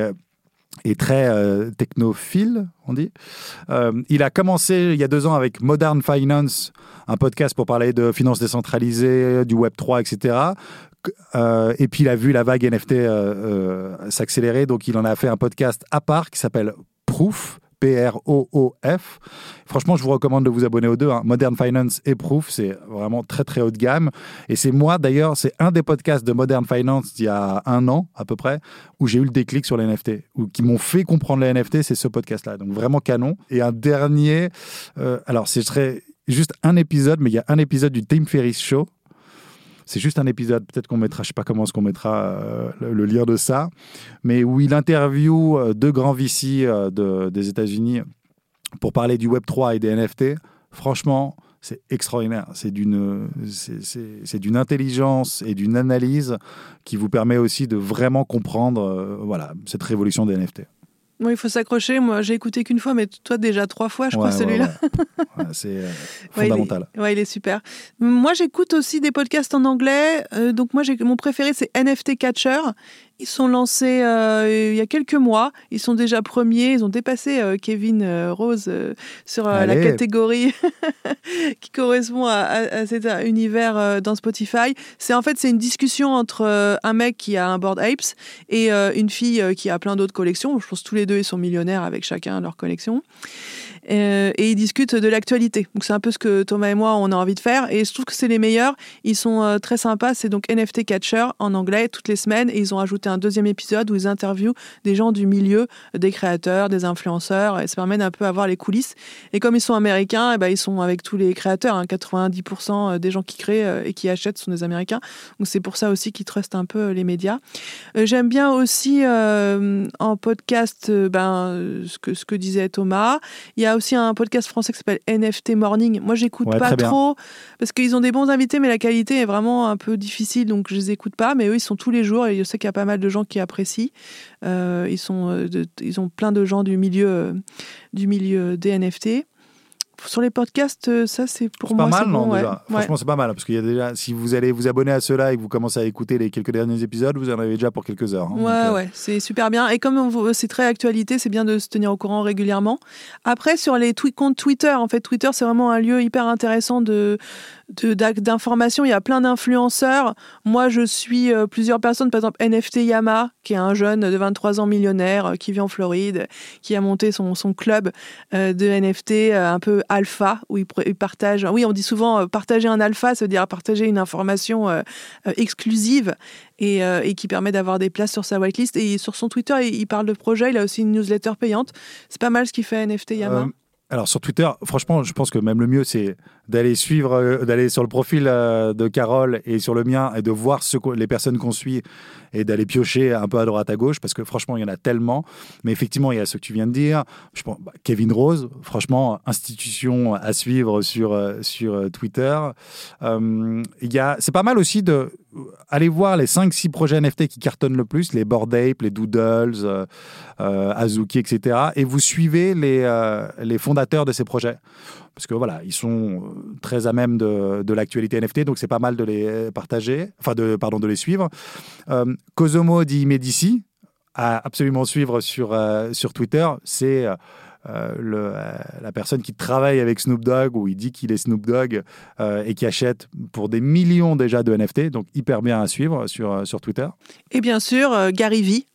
Et très euh, technophile, on dit. Euh, il a commencé il y a deux ans avec Modern Finance, un podcast pour parler de finances décentralisées, du Web 3, etc. Euh, et puis il a vu la vague NFT s'accélérer, donc il en a fait un podcast à part qui s'appelle Proof. P-R-O-O-F. Franchement, je vous recommande de vous abonner aux deux. hein. Modern Finance et Proof, c'est vraiment très très haut de gamme. Et c'est moi d'ailleurs, c'est un des podcasts de Modern Finance d'il y a un an à peu près, où j'ai eu le déclic sur les NFT, ou qui m'ont fait comprendre les NFT, c'est ce podcast-là. Donc vraiment canon. Et un dernier, euh, alors ce serait juste un épisode, mais il y a un épisode du Tim Ferriss Show. C'est juste un épisode, peut-être qu'on mettra, je sais pas comment est-ce qu'on mettra euh, le, le lien de ça, mais où il interviewe euh, deux grands VC euh, de- des États-Unis pour parler du Web 3 et des NFT. Franchement, c'est extraordinaire. C'est d'une, c'est- d'une intelligence et d'une analyse qui vous permet aussi de vraiment comprendre, voilà, cette révolution des NFT. Moi, il faut s'accrocher. Moi, j'ai écouté qu'une fois, mais toi déjà trois fois, je crois, Ouais, celui-là. ouais. C'est euh, Ouais, il est- fondamental. Ouais, il est super. Moi, j'écoute aussi des podcasts en anglais. Euh, donc, moi, j'ai mon préféré, c'est NFT Catcher. Ils sont lancés euh, il y a quelques mois. Ils sont déjà premiers. Ils ont dépassé euh, Kevin euh, Rose sur la catégorie qui correspond à, à- à cet univers dans Spotify. C'est en fait c'est une discussion entre un mec qui a un board apes et une fille qui a plein d'autres collections. Je pense que tous les deux ils sont millionnaires avec chacun leur collection. Euh, et ils discutent de l'actualité. Donc c'est un peu ce que Thomas et moi on a envie de faire. Et je trouve que c'est les meilleurs. Ils sont euh, très sympas. C'est donc NFT Catcher en anglais toutes les semaines. Et ils ont ajouté un deuxième épisode où ils interviewent des gens du milieu, des créateurs, des influenceurs. Et ça permet d'un peu avoir les coulisses. Et comme ils sont américains, eh ben, ils sont avec tous les créateurs. hein. 90% des gens qui créent euh, et qui achètent sont des Américains. Donc c'est pour ça aussi qu'ils trustent un peu euh, les médias. Euh, J'aime bien aussi euh, en podcast euh, ben, euh, ce, que, ce que disait Thomas. Il y a a aussi un podcast français qui s'appelle NFT Morning. Moi, j'écoute Ouais, pas bien. trop parce qu'ils ont des bons invités, mais la qualité est vraiment un peu difficile, donc je les écoute pas. Mais eux, ils sont tous les jours et je sais qu'il y a pas mal de gens qui apprécient. Euh, ils sont, euh, de- ils ont plein de gens du milieu, euh, du milieu des NFT. Sur les podcasts, euh, ça c'est pour C'est moi pas mal, non, bon, déjà Ouais. Franchement, c'est pas mal, parce qu'il y a déjà, si vous allez vous abonner à ceux-là et que vous commencez à écouter les quelques derniers épisodes, vous en avez déjà pour quelques heures. hein. Ouais, Donc, euh, ouais, c'est super bien. Et comme c'est très actualité, c'est bien de se tenir au courant régulièrement. Après, sur les comptes Twitter, en fait, Twitter, c'est vraiment un lieu hyper intéressant de d'informations. Il y a plein d'influenceurs. Moi, je suis euh, plusieurs personnes, par exemple NFT Yama, qui est un jeune de 23 ans millionnaire euh, qui vit en Floride, qui a monté son, son club euh, de NFT un peu alpha, où il, partage. Oui, on dit souvent partager un alpha, ça veut dire partager une information exclusive et, qui permet d'avoir des places sur sa whitelist. Et sur son Twitter, il, il parle de projet. Il a aussi une newsletter payante. C'est pas mal ce qu'il fait NFT Yama. Alors sur Twitter, franchement, je pense que même le mieux, c'est d'aller suivre, euh, d'aller sur le profil euh, de Carole et sur le mien et de voir ce les personnes qu'on suit et d'aller piocher un peu à droite à gauche parce que franchement, il y en a tellement. Mais effectivement, il y a ce que tu viens de dire. Bah, Kevin Rose, franchement, institution à suivre sur, euh, sur Twitter. Il y a, c'est pas mal aussi de aller voir les 5-6 projets NFT qui cartonnent le plus, les Bored Ape, les Doodles, Azuki, etc. Et vous suivez les, les fondateurs de ces projets. Parce que voilà, ils sont euh, très à même de, de l'actualité NFT, donc c'est pas mal de les partager, enfin de, pardon, de les suivre. Euh, Cosomo di Medici, à absolument suivre sur, euh, sur Twitter, c'est euh, la personne qui travaille avec Snoop Dogg, ou il dit qu'il est Snoop Dogg, et qui achète pour des millions déjà de NFT, donc hyper bien à suivre sur, sur Twitter. Et bien sûr, Gary Vee,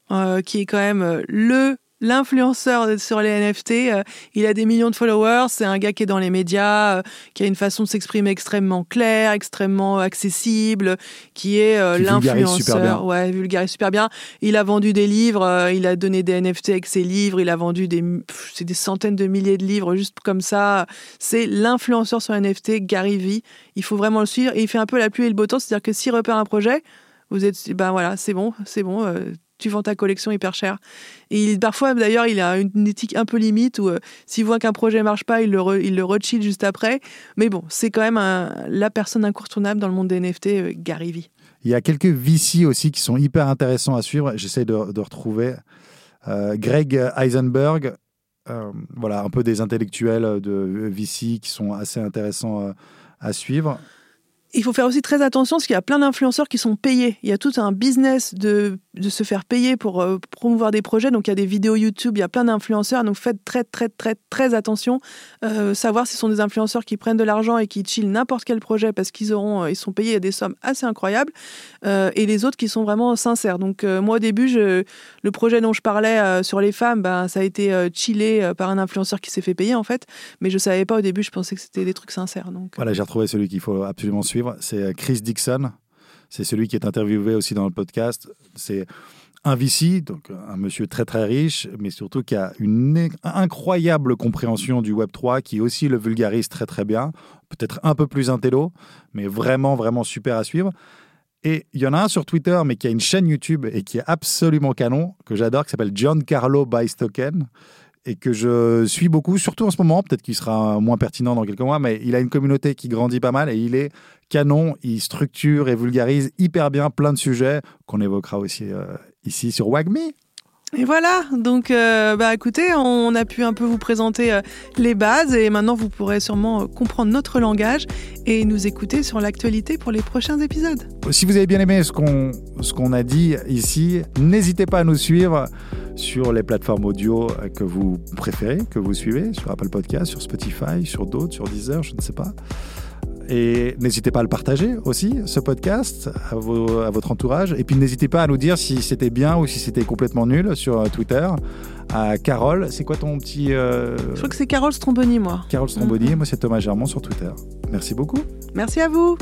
qui est quand même le l'influenceur sur les NFT. euh, il a des millions de followers. C'est un gars qui est dans les médias, euh, qui a une façon de s'exprimer extrêmement claire, extrêmement accessible, qui est euh, l'influenceur. Ouais, vulgarise super bien. Il a vendu des livres, il a donné des NFT avec ses livres, il a vendu des, pff, des centaines de milliers de livres juste comme ça. C'est l'influenceur sur NFT, Gary Vee. Il faut vraiment le suivre. Et il fait un peu la pluie et le beau temps, c'est-à-dire que s'il repère un projet, vous êtes, ben voilà, c'est bon, c'est bon. Tu vends ta collection hyper cher. Et il, parfois, d'ailleurs, il a une éthique un peu limite où euh, s'il voit qu'un projet marche pas, il le, re- il le juste après. Mais bon, c'est quand même la personne incontournable dans le monde des NFT, euh, Gary Vee. Il y a quelques VC aussi qui sont hyper intéressants à suivre. J'essaie de, retrouver euh, Greg Eisenberg, euh, voilà, un peu des intellectuels de VC qui sont assez intéressants à suivre. Il faut faire aussi très attention parce qu'il y a plein d'influenceurs qui sont payés. Il y a tout un business de, se faire payer pour euh, promouvoir des projets. Donc il y a des vidéos YouTube, il y a plein d'influenceurs. Donc faites très très très très attention. Euh, savoir si ce sont des influenceurs qui prennent de l'argent et qui chillent n'importe quel projet parce qu'ils auront, euh, ils sont payés des sommes assez incroyables. Et les autres qui sont vraiment sincères. Donc moi au début, le projet dont je parlais sur les femmes, ben, ça a été chillé par un influenceur qui s'est fait payer en fait. Mais je savais pas au début, je pensais que c'était des trucs sincères. Voilà, j'ai retrouvé celui qu'il faut absolument suivre. C'est euh, Chris Dixon. C'est celui qui est interviewé aussi dans le podcast. C'est un VC, donc un monsieur très très riche, mais surtout qui a une incroyable compréhension du Web 3, qui aussi le vulgarise très très bien, peut-être un peu plus intello, mais vraiment vraiment super à suivre. Et il y en a un sur Twitter, mais qui a une chaîne YouTube et qui est absolument canon, que j'adore, qui s'appelle Giancarlo Bystoken, et que je suis beaucoup, surtout en ce moment, peut-être qu'il sera moins pertinent dans quelques mois, mais il a une communauté qui grandit pas mal et il est canon, il structure et vulgarise hyper bien plein de sujets qu'on évoquera aussi euh, ici sur Wagme. Et voilà, donc euh, bah écoutez, on a pu un peu vous présenter euh, les bases et maintenant vous pourrez sûrement euh, comprendre notre langage et nous écouter sur l'actualité pour les prochains épisodes. Si vous avez bien aimé ce qu'on ce a dit ici, n'hésitez pas à nous suivre sur les plateformes audio que vous préférez, que vous suivez, sur Apple Podcast, sur Spotify, sur d'autres, sur Deezer, je ne sais pas. Et n'hésitez pas à le partager aussi, ce podcast, à, votre entourage. Et puis n'hésitez pas à nous dire si c'était bien ou si c'était complètement nul sur euh, Twitter. À Carole, c'est quoi ton petit. Euh, Je crois que c'est Carole Stromboni, moi. Carole Stromboni, mm. moi c'est Thomas Germont sur Twitter. Merci beaucoup. Merci à vous.